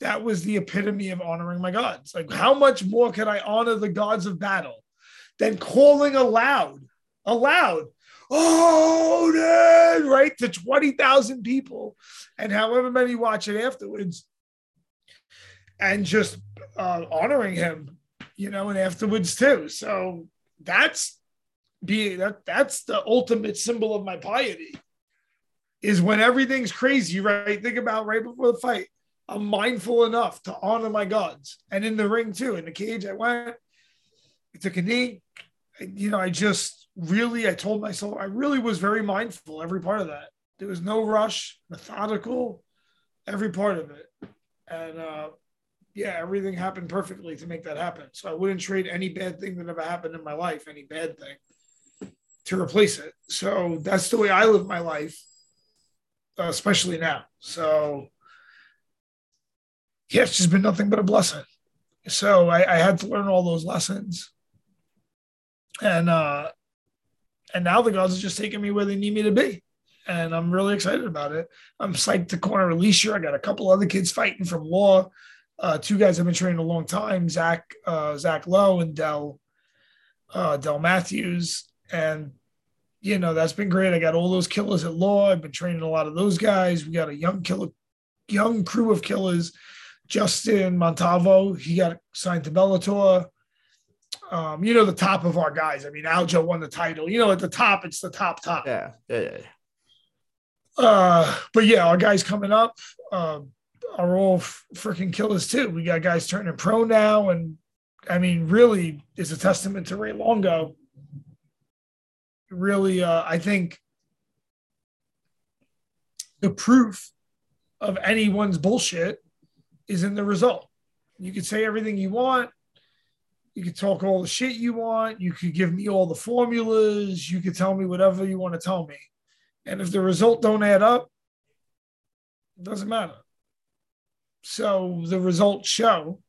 that was the epitome of honoring my gods. Like, how much more can I honor the gods of battle than calling aloud, aloud, Odin, right to twenty thousand people, and however many watch it afterwards, and just uh, honoring him, you know, and afterwards too. So that's being that that's the ultimate symbol of my piety is when everything's crazy, right? Think about right before the fight. I'm mindful enough to honor my gods. And in the ring too, in the cage, I went, I took a knee. I- you know, I just really, I told myself, I really was very mindful every part of that. There was no rush, methodical, every part of it. And uh, yeah, everything happened perfectly to make that happen. So I wouldn't trade any bad thing that ever happened in my life, any bad thing, to replace it. So that's the way I live my life, uh, especially now. So yeah, it's just been nothing but a blessing. So I, I had to learn all those lessons, and uh, and now the gods are just taking me where they need me to be, and I'm really excited about it. I'm psyched to corner Alesha. I got a couple other kids fighting from Law. Uh, two guys I've been training a long time, Zach uh, Zach Lowe and Dell uh, Dell Matthews, and you know that's been great. I got all those killers at Law. I've been training a lot of those guys. We got a young killer, young crew of killers. Justin Montalvo, he got signed to Bellator. Um, you know the top of our guys. I mean, Aljo won the title. You know, at the top, it's the top top. Yeah, yeah, yeah. Uh, but yeah, our guys coming up uh, are all freaking killers too. We got guys turning pro now, and I mean, really, is a testament to Ray Longo. Really, uh, I think the proof of anyone's bullshit is in the result. You could say everything you want. You could talk all the shit you want. You could give me all the formulas. You could tell me whatever you want to tell me. And if the result don't add up, it doesn't matter. So the results show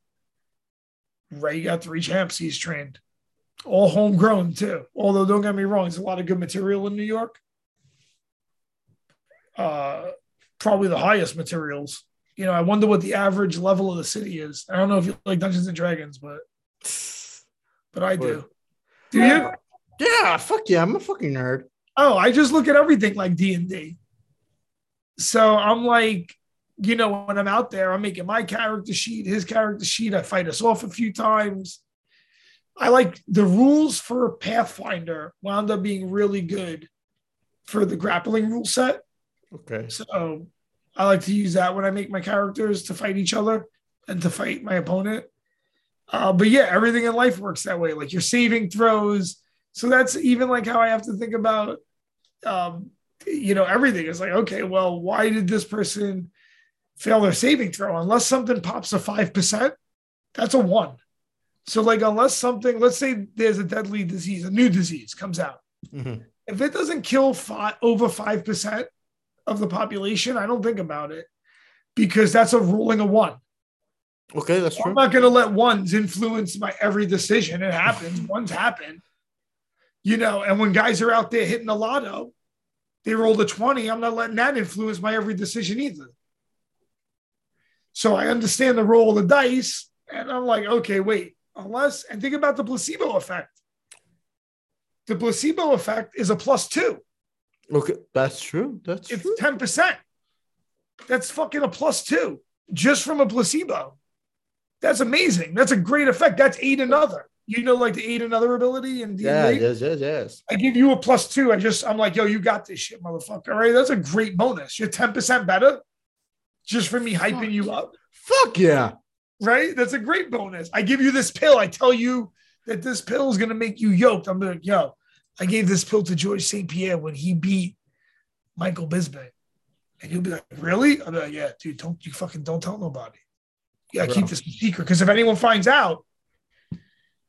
Ray got three champs he's trained. All homegrown too. Although don't get me wrong, there's a lot of good material in New York. Uh probably the highest materials. You know, I wonder what the average level of the city is. I don't know if you like Dungeons and Dragons, but but I do. Do you? Yeah, fuck yeah, I'm a fucking nerd. Oh, I just look at everything like D and D. So I'm like, you know, when I'm out there, I'm making my character sheet, his character sheet. I fight us off a few times. I like the rules for Pathfinder wound up being really good for the grappling rule set. Okay. So I like to use that when I make my characters to fight each other and to fight my opponent. Uh, but yeah, everything in life works that way. Like your saving throws. So that's even like how I have to think about, um, you know, everything. It's like, okay, well, why did this person fail their saving throw? Unless something pops a 5%, that's a one. So, like, unless something, let's say there's a deadly disease, a new disease comes out. Mhm. If it doesn't kill five, over 5% of the population, I don't think about it because that's a ruling of one. Okay, that's true. I'm not going to let ones influence my every decision. It happens. ones happen. You know, and when guys are out there hitting the lotto, they roll the 20. I'm not letting that influence my every decision either. So I understand the roll of the dice. And I'm like, okay, wait, unless, and think about the placebo effect. The placebo effect is a plus two. Okay, that's true. That's It's true. 10%. That's fucking a plus two just from a placebo. That's amazing. That's a great effect. That's eight another. You know, like the eight another ability and Yeah, yes, yes, yes. I give you a plus two. I just, I'm like, yo, you got this shit, motherfucker. All right. That's a great bonus. You're 10% better just for me hyping you up. Fuck yeah. Right. That's a great bonus. I give you this pill. I tell you that this pill is going to make you yoked. I'm like, yo, I gave this pill to George St. Pierre when he beat Michael Bisping. And you'll be like, really? I'm like, yeah, dude, don't you fucking don't tell nobody. Yeah, Bro. keep this a secret. Because if anyone finds out,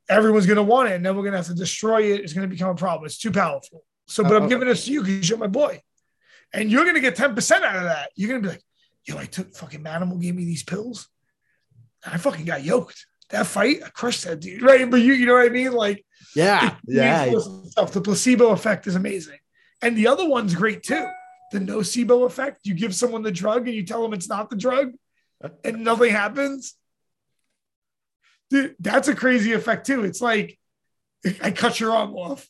everyone's going to want it, and then we're going to have to destroy it. It's going to become a problem. It's too powerful. So, but Uh, I'm uh, giving this to you because you're my boy, and you're going to get ten percent out of that. You're going to be like, yo, I took fucking Manimal gave me these pills. I fucking got yoked. That fight, I crushed that dude, right? But you, you know what I mean? Like, Yeah, yeah. creates all this stuff. The placebo effect is amazing, and the other one's great too. The nocebo effect. You give someone the drug and you tell them it's not the drug, and nothing happens. Dude, that's a crazy effect too. It's like I cut your arm off.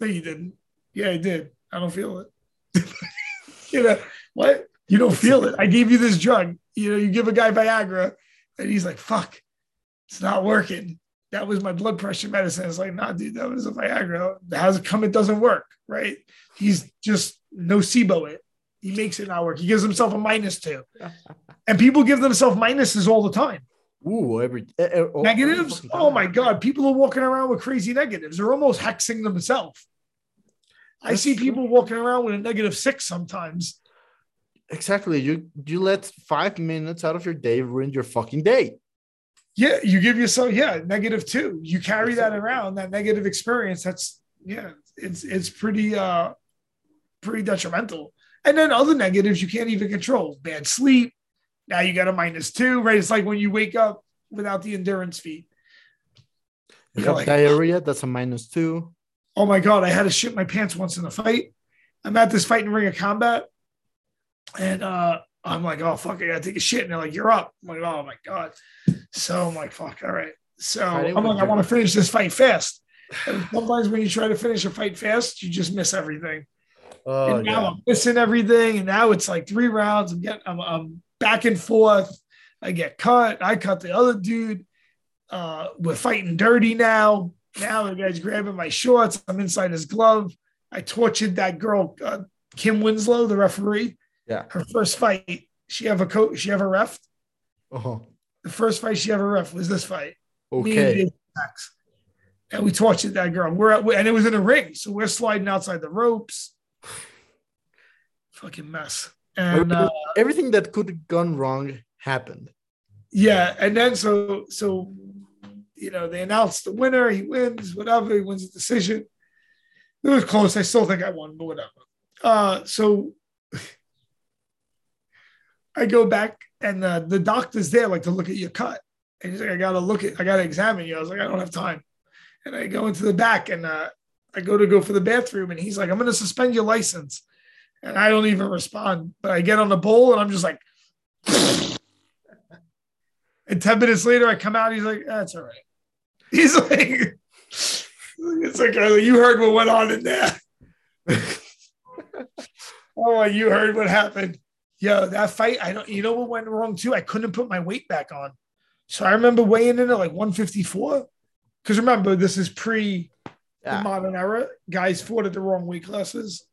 No, you didn't. Yeah, I did. I don't feel it. you know what? You don't feel it. I gave you this drug. You know, you give a guy Viagra, and he's like, "Fuck, it's not working." That was my blood pressure medicine. It's like, nah, dude, that was a Viagra. How's it come? It doesn't work, right? He's just nocebo it. He makes it not work. He gives himself a minus two, and people give themselves minuses all the time. Ooh, every eh, eh, oh, Negatives? fucking Oh my. God. People are walking around with crazy negatives. They're almost hexing themselves. I see people walking around with a negative six sometimes. Exactly. You you let five minutes out of your day ruin your fucking day. Yeah, you give yourself, yeah, negative two. You carry that around, that negative experience. That's yeah, it's it's pretty uh pretty detrimental. And then other negatives you can't even control. Bad sleep. Now you got a minus two, right? It's like when you wake up without the endurance feed. You have like, diarrhea. That's a minus two. Oh my god, I had to shit my pants once in a fight. I'm at this fight in Ring of Combat, and uh, I'm like, oh fuck, I gotta take a shit. And they're like, you're up. I'm like, oh my god. So I'm like, fuck, all right. So I'm like, I want to finish this fight fast. And sometimes when you try to finish a fight fast, you just miss everything. Oh and now yeah. I'm missing everything. And now it's like three rounds. I'm getting, I'm, I'm back and forth. I get cut. I cut the other dude. Uh, we're fighting dirty now. Now the guy's grabbing my shorts. I'm inside his glove. I tortured that girl, uh, Kim Winslow, the referee. Yeah. Her first fight, she have a coach. She have a ref. Oh, The first fight she ever ref was this fight. Okay. And we tortured that girl. We're at, and it was in a ring, so we're sliding outside the ropes. Fucking mess. And uh, Everything that could have gone wrong happened. yeah, and then so so you know they announced the winner. He wins, whatever. He wins the decision. It was close. I still think I won, but whatever. Uh, so I go back, and uh, the doctor's there, like to look at your cut. And he's like, "I gotta look at, I gotta examine you." I was like, "I don't have time." And I go into the back, and uh, I go to go for the bathroom, and he's like, "I'm gonna suspend your license," and I don't even respond. But I get on the bowl, and I'm just like. And 10 minutes later, I come out. He's like, that's all right. He's like, it's like, you heard what went on in there. oh, you heard what happened. Yo, that fight, I don't, you know what went wrong too? I couldn't put my weight back on. So I remember weighing in at like 154. Because remember, this is pre Yeah. the modern era. Guys fought at the wrong weight classes.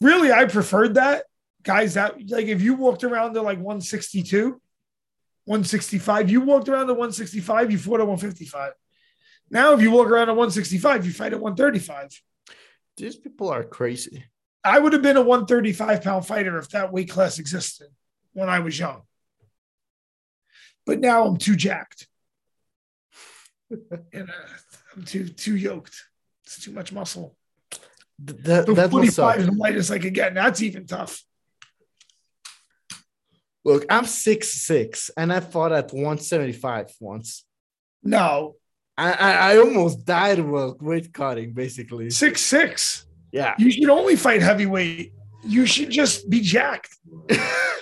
Really, I preferred that. Guys, that like if you walked around to like 162, 165, you walked around to 165, you fought at 155. Now, if you walk around at 165, you fight at 135. These people are crazy. I would have been a 135 pound fighter if that weight class existed when I was young. But now I'm too jacked. and uh, I'm too too yoked. It's too much muscle. Th- that The that 45 is the lightest I could get. And that's even tough. Look, I'm six six, and I fought at 175 once. No, I I, I almost died while weight cutting, basically. six six. Yeah. You should only fight heavyweight. You should just be jacked.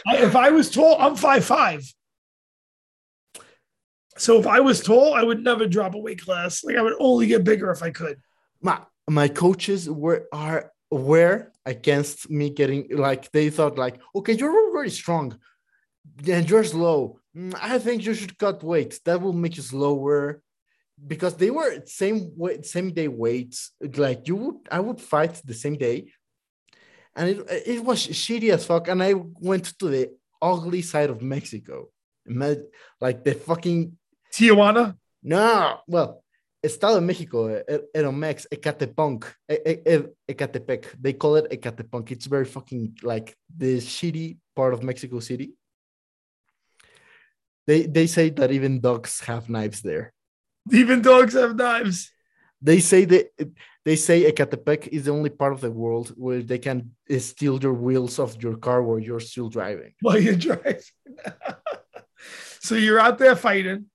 If I was tall, I'm five five. So if I was tall, I would never drop a weight class. Like I would only get bigger if I could. my my coaches were are aware against me getting like they thought like okay you're already strong and you're slow Mm, i think you should cut weight that will make you slower because they were same weight same day weights like you would i would fight the same day and it, it was shitty as fuck and i went to the ugly side of mexico like the fucking Tijuana. no, well, Estado de México, E- eh, eh, Edomex, Ecatepunk, E- eh, E- E- Ecatepec. They call it Ecatepunk. It's very fucking like the shitty part of Mexico City. They they say that even dogs have knives there. Even dogs have knives. They say that they say Ecatepec is the only part of the world where they can steal your wheels off your car while you're still driving. While you're driving. so you're out there fighting.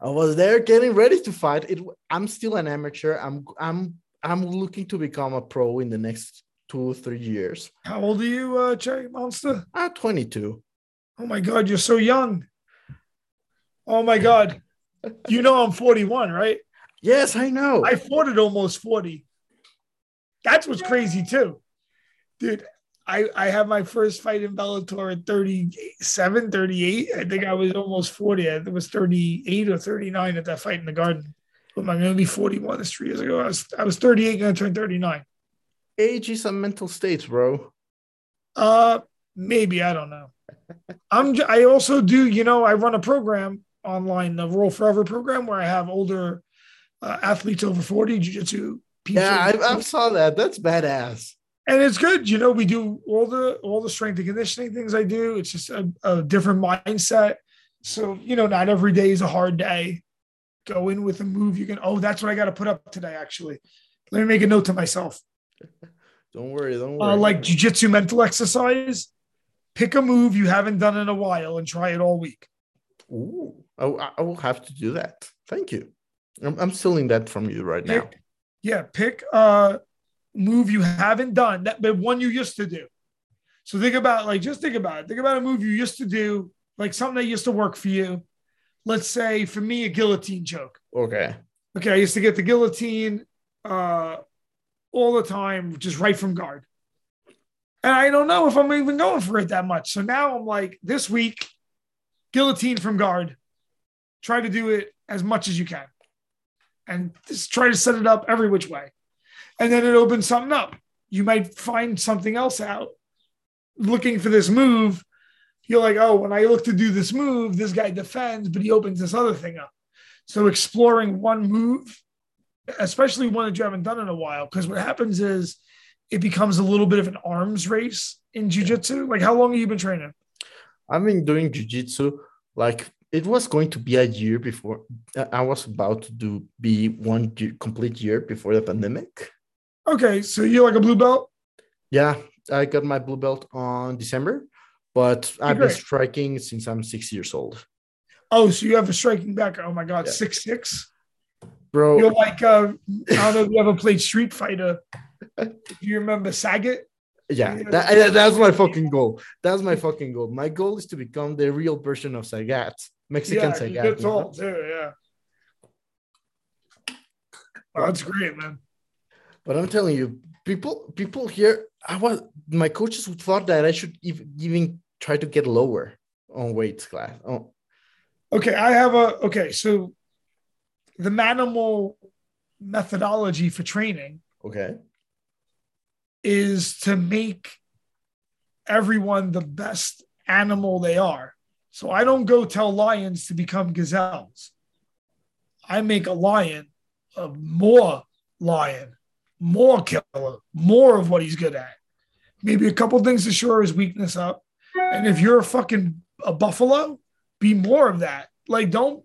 I was there getting ready to fight. It. I'm still an amateur. I'm. I'm. I'm looking to become a pro in the next two or three years. How old are you, uh, Cherry Monster? I'm 22. Oh my God, you're so young. Oh my God. You know I'm 41, right? Yes, I know. I fought at almost 40. That's what's crazy too. Dude, I, I had my first fight in Bellator at 37, 38. I think I was almost 40. I was 38 or 39 at that fight in the garden. But I'm going to be 41 this three years ago. I was, I was 38, going to turn 39. Age is a mental state, bro. Uh, maybe. I don't know. I'm, I also do, you know, I run a program online, the Roll Forever program, where I have older uh, athletes over 40, jiu-jitsu people. Yeah, I, I saw that. That's badass and it's good. You know, we do all the all the strength and conditioning things I do. It's just a, a, different mindset. So you know, not every day is a hard day. Go in with a move you can. Oh, that's what I got to put up today. Actually, let me make a note to myself. don't worry. Don't uh, worry. Uh, like jujitsu mental exercise. Pick a move you haven't done in a while and try it all week. Ooh, I, I will have to do that. Thank you. I'm, I'm stealing that from you right pick, now. Yeah, pick a move you haven't done that, but one you used to do. So think about like just think about it. Think about a move you used to do, like something that used to work for you. Let's say for me, a guillotine choke. Okay. Okay. I used to get the guillotine uh all the time, just right from guard. And I don't know if I'm even going for it that much. So now I'm like, this week, guillotine from guard. Try to do it as much as you can. And just try to set it up every which way and then it opens something up. You might find something else out looking for this move. You're like, oh, when I look to do this move, this guy defends, but he opens this other thing up. So exploring one move, especially one that you haven't done in a while, because what happens is it becomes a little bit of an arms race in jujitsu. Like, how long have you been training? I've been doing jujitsu like it was going to be a year before I was about to do be one year, complete year before the pandemic. Okay, so you're like a blue belt? Yeah, I got my blue belt on December, but I've been striking since I'm six years old. Oh, so you have a striking back? Oh my god, yeah. six six, bro. You're like uh, I don't know if you ever played Street Fighter. Do you remember Sagat? Yeah, that, that's my fucking goal. That's my fucking goal. My goal is to become the real version of Sagat, Mexican yeah, Sagat. Good tall too, yeah. Oh, that's great, man. But I'm telling you, people people here, I was my coaches thought that I should even try to get lower on weight class. Oh. Okay, I have a okay. So the manimal methodology for training, okay, is to make everyone the best animal they are. So I don't go tell lions to become gazelles. I make a lion a more lion more killer, more of what he's good at. Maybe a couple things to shore his weakness up. And if you're a fucking a buffalo, be more of that. Like, don't,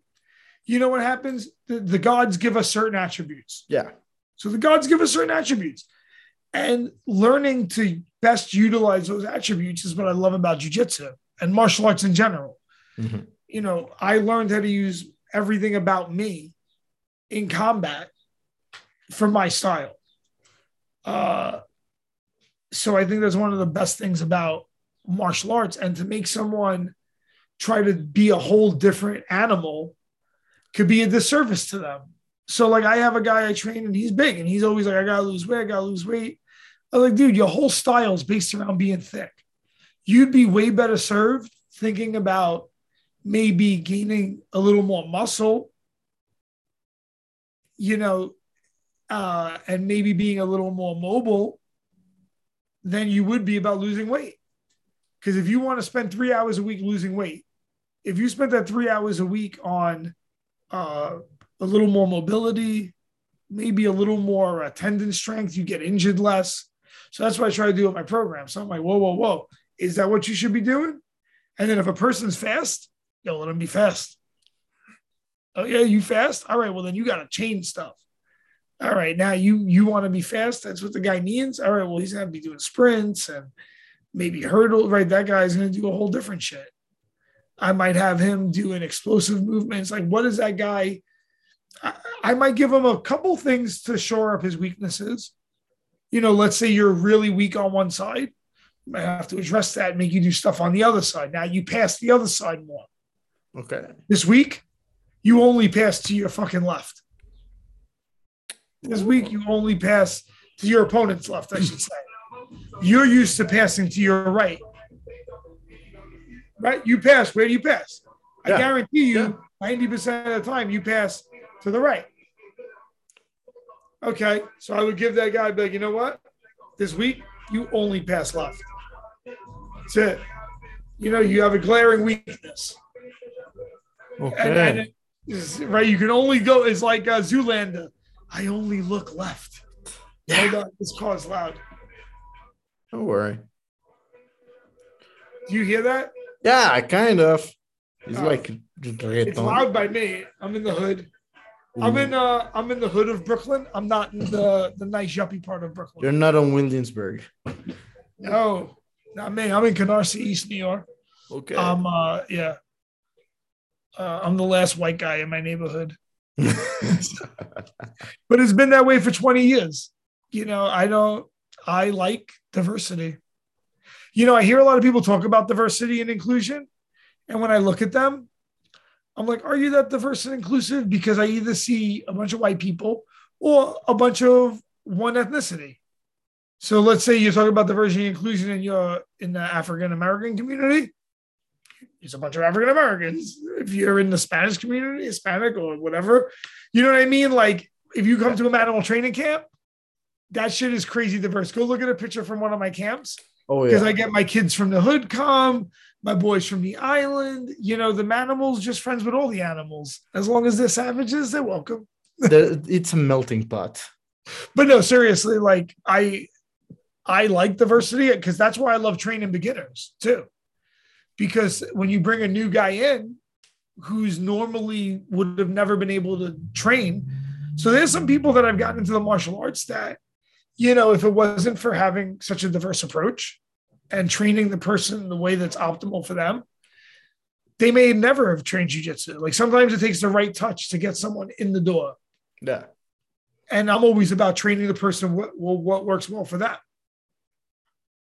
you know what happens? The, the gods give us certain attributes. Yeah. So the gods give us certain attributes. And learning to best utilize those attributes is what I love about jujitsu and martial arts in general. Mm-hmm. You know, I learned how to use everything about me in combat for my style. Uh, so I think that's one of the best things about martial arts. And to make someone try to be a whole different animal could be a disservice to them. So, like, I have a guy I train and he's big and he's always like, I gotta lose weight, I gotta lose weight. I'm like, dude, your whole style is based around being thick. You'd be way better served thinking about maybe gaining a little more muscle, you know, uh, and maybe being a little more mobile than you would be about losing weight. Because if you want to spend three hours a week losing weight, if you spent that three hours a week on uh, a little more mobility, maybe a little more uh, tendon strength, you get injured less. So that's what I try to do with my program. So I'm like, whoa, whoa, whoa. Is that what you should be doing? And then if a person's fast, yo, let them be fast. Oh yeah, you fast? All right, well then you got to change stuff. All right, now you you want to be fast? That's what the guy needs. All right, well he's gonna be doing sprints and maybe hurdle. Right, that guy's gonna do a whole different shit. I might have him doing explosive movements. Like, what is that guy? I, I might give him a couple things to shore up his weaknesses. You know, let's say you're really weak on one side. Might have to address that and make you do stuff on the other side. Now you pass the other side more. Okay. This week, you only pass to your fucking left. This week, you only pass to your opponent's left, I should say. You're used to passing to your right. Right? You pass. Where do you pass? I Yeah. guarantee you, Yeah. 90% of the time, you pass to the right. Okay. So I would give that guy, like, you know what? This week, you only pass left. That's it. You know, you have a glaring weakness. Okay. And, and is- right, you can only go. It's like uh, Zoolander. I only look left. Yeah. Hold on, this car's loud. Don't worry. Do you hear that? Yeah, I kind of. It's Oh. like It's loud by me. I'm in the hood. I'm in uh I'm in the hood of Brooklyn. I'm not in the the nice yuppie part of Brooklyn. You're not on Williamsburg. No, not me. I'm in Canarsie, East New York. Okay. I'm uh yeah. Uh, I'm the last white guy in my neighborhood. But it's been that way for 20 years. You know, I don't I like diversity. You know, I hear a lot of people talk about diversity and inclusion. And when I look at them, I'm like, are you that diverse and inclusive? Because I either see a bunch of white people or a bunch of one ethnicity. So let's say you're talking about diversity and inclusion in your in the African American community. It's a bunch of African Americans. If you're in the Spanish community, Hispanic or whatever, you know what I mean? Like if you come to a animal training camp, that shit is crazy diverse. Go look at a picture from one of my camps oh yeah, because. I get my kids from the hood come, my boys from the island. You know, the animals just friends with all the animals. As long as they're savages, they're welcome. It's a melting pot. But no, seriously, like I I like diversity because that's why I love training beginners too. Because when you bring a new guy in who's normally would have never been able to train, so there's some people that I've gotten into the martial arts that, you know, if it wasn't for having such a diverse approach and training the person the way that's optimal for them, they may never have trained jujitsu. Like sometimes it takes the right touch to get someone in the door Yeah. and I'm always about training the person what what, what works well for them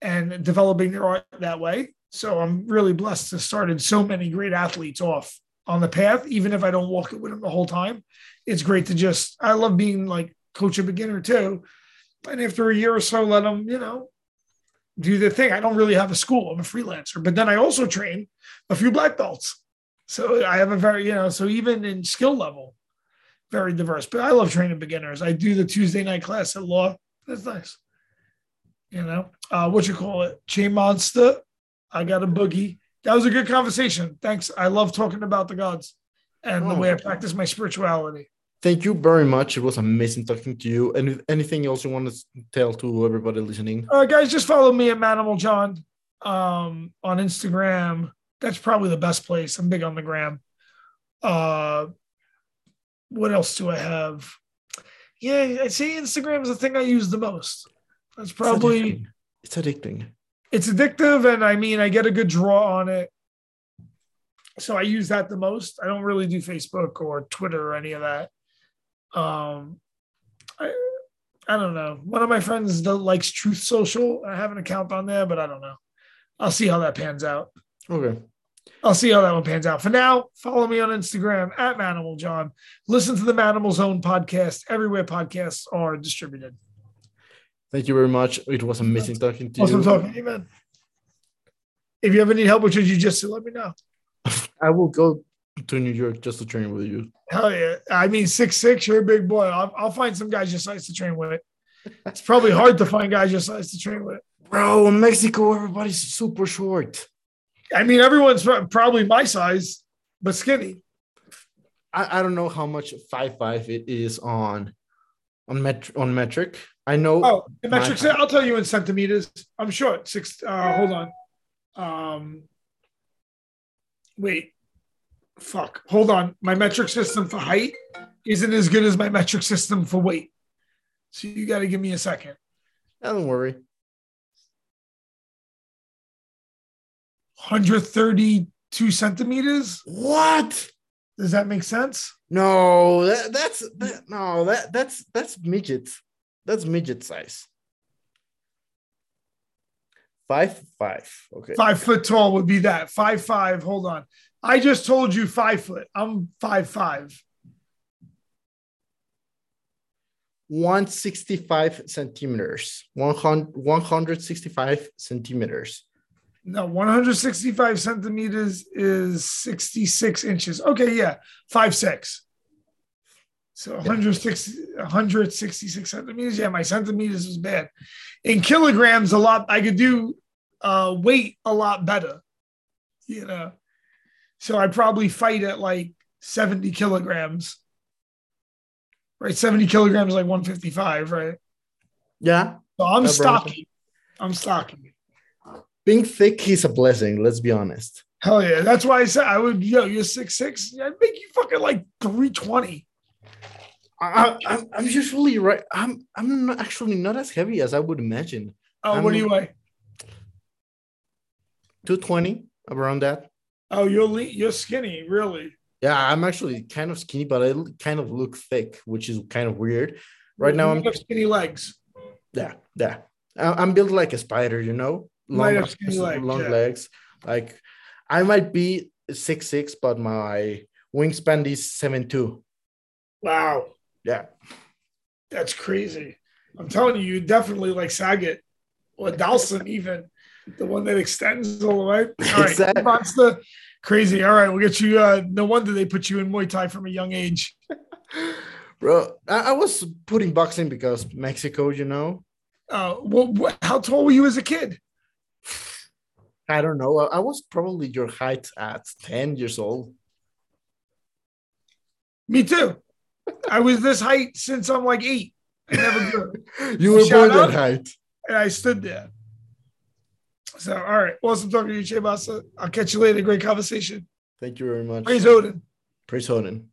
and developing their art that way. So I'm really blessed to started so many great athletes off on the path, even if I don't walk it with them the whole time. It's great to just I love being like coach a beginner too. And after a year or so, let them, you know, do the thing. I don't really have a school. I'm a freelancer, but then I also train a few black belts. So I have a very, you know, so even in skill level, very diverse. But I love training beginners. I do the Tuesday night class at law. That's nice. You know, uh, what you call it? Chain monster. I got a boogie. That was a good conversation. Thanks. I love talking about the gods and the Oh. way I practice my spirituality. Thank you very much. It was amazing talking to you. And anything else you want to tell to everybody listening? Uh, guys, just follow me at Manimal John um, on Instagram. That's probably the best place. I'm big on the gram. Uh, what else do I have? Yeah, I'd say Instagram is the thing I use the most. That's It's probably addicting. It's addicting. it's addictive, and I mean, I get a good draw on it. So I use that the most. I don't really do Facebook or Twitter or any of that. Um, I I don't know. One of my friends that likes Truth Social. I have an account on there, but I don't know. I'll see how that pans out. Okay. I'll see how that one pans out. For now, follow me on Instagram at Manimal John. Listen to the Manimal Zone podcast everywhere podcasts are distributed. Thank you very much. It was amazing talking to Awesome you. talking. Amen. If you ever need help with your jujitsu, let me know. I will go to New York just to train with you. Hell yeah. I mean, six six, you're a big boy. I'll, I'll find some guys your size to train with. It's probably hard to find guys your size to train with. Bro, in Mexico, everybody's super short. I mean, everyone's probably my size, but skinny. I, I don't know how much five five it is on on met on metric. I know Oh, in My metric. I'll tell you in centimeters. I'm short. Six. Uh, hold on. Um, wait. fuck. Hold on. My metric system for height isn't as good as my metric system for weight. So you got to give me a second. Don't worry. 132 centimeters. What? Does that make sense? No, that, that's that, no that that's that's midget. That's midget size. Five five. Okay. Five foot tall would be that. Five five. Hold on. I just told you five foot. I'm five five. 165 centimeters. 100, 165 centimeters. No, 165 centimeters is 66 inches. Okay, yeah, five six. So 160, 166 centimeters. Yeah, my centimeters is bad. In kilograms, a lot. I could do uh, weight a lot better. You know, so I probably fight at like 70 kilograms. Right, 70 kilograms, like 155. Right. Yeah. So I'm stocky. I'm stocky. Being thick is a blessing, let's be honest. Hell yeah. That's why I said I would, yo, you're six six. I'd make you fucking like 320. I, I, I'm usually right. I'm I'm not actually not as heavy as I would imagine. Oh, what do you weigh? 220 around that. Oh, you're le- you're skinny, really. Yeah, I'm actually kind of skinny, but I kind of look thick, which is kind of weird. Right now, I'm have skinny legs. yeah, yeah. I- I'm built like a spider, you know, long, have skinny legs, long yeah. legs. Like I might be six six, but my wingspan is seven two. Wow, Yeah, that's crazy. I'm telling you, you definitely like Sagat or Dhalsim, even the one that extends all the way. All right, Exactly. monster, crazy. All right, we'll get you. Uh, no wonder they put you in Muay Thai from a young age. bro. I, I was putting boxing because Mexico, you know. Uh, what, what, how tall were you as a kid? I don't know. I, was probably your height at ten years old. Me too. I was this height since I'm like eight. I never grew. You were born that height. and I stood there. So, all right. Awesome talking to you, Che Basa. I'll catch you later. Great conversation. Thank you very much. Praise Odin. Praise Odin.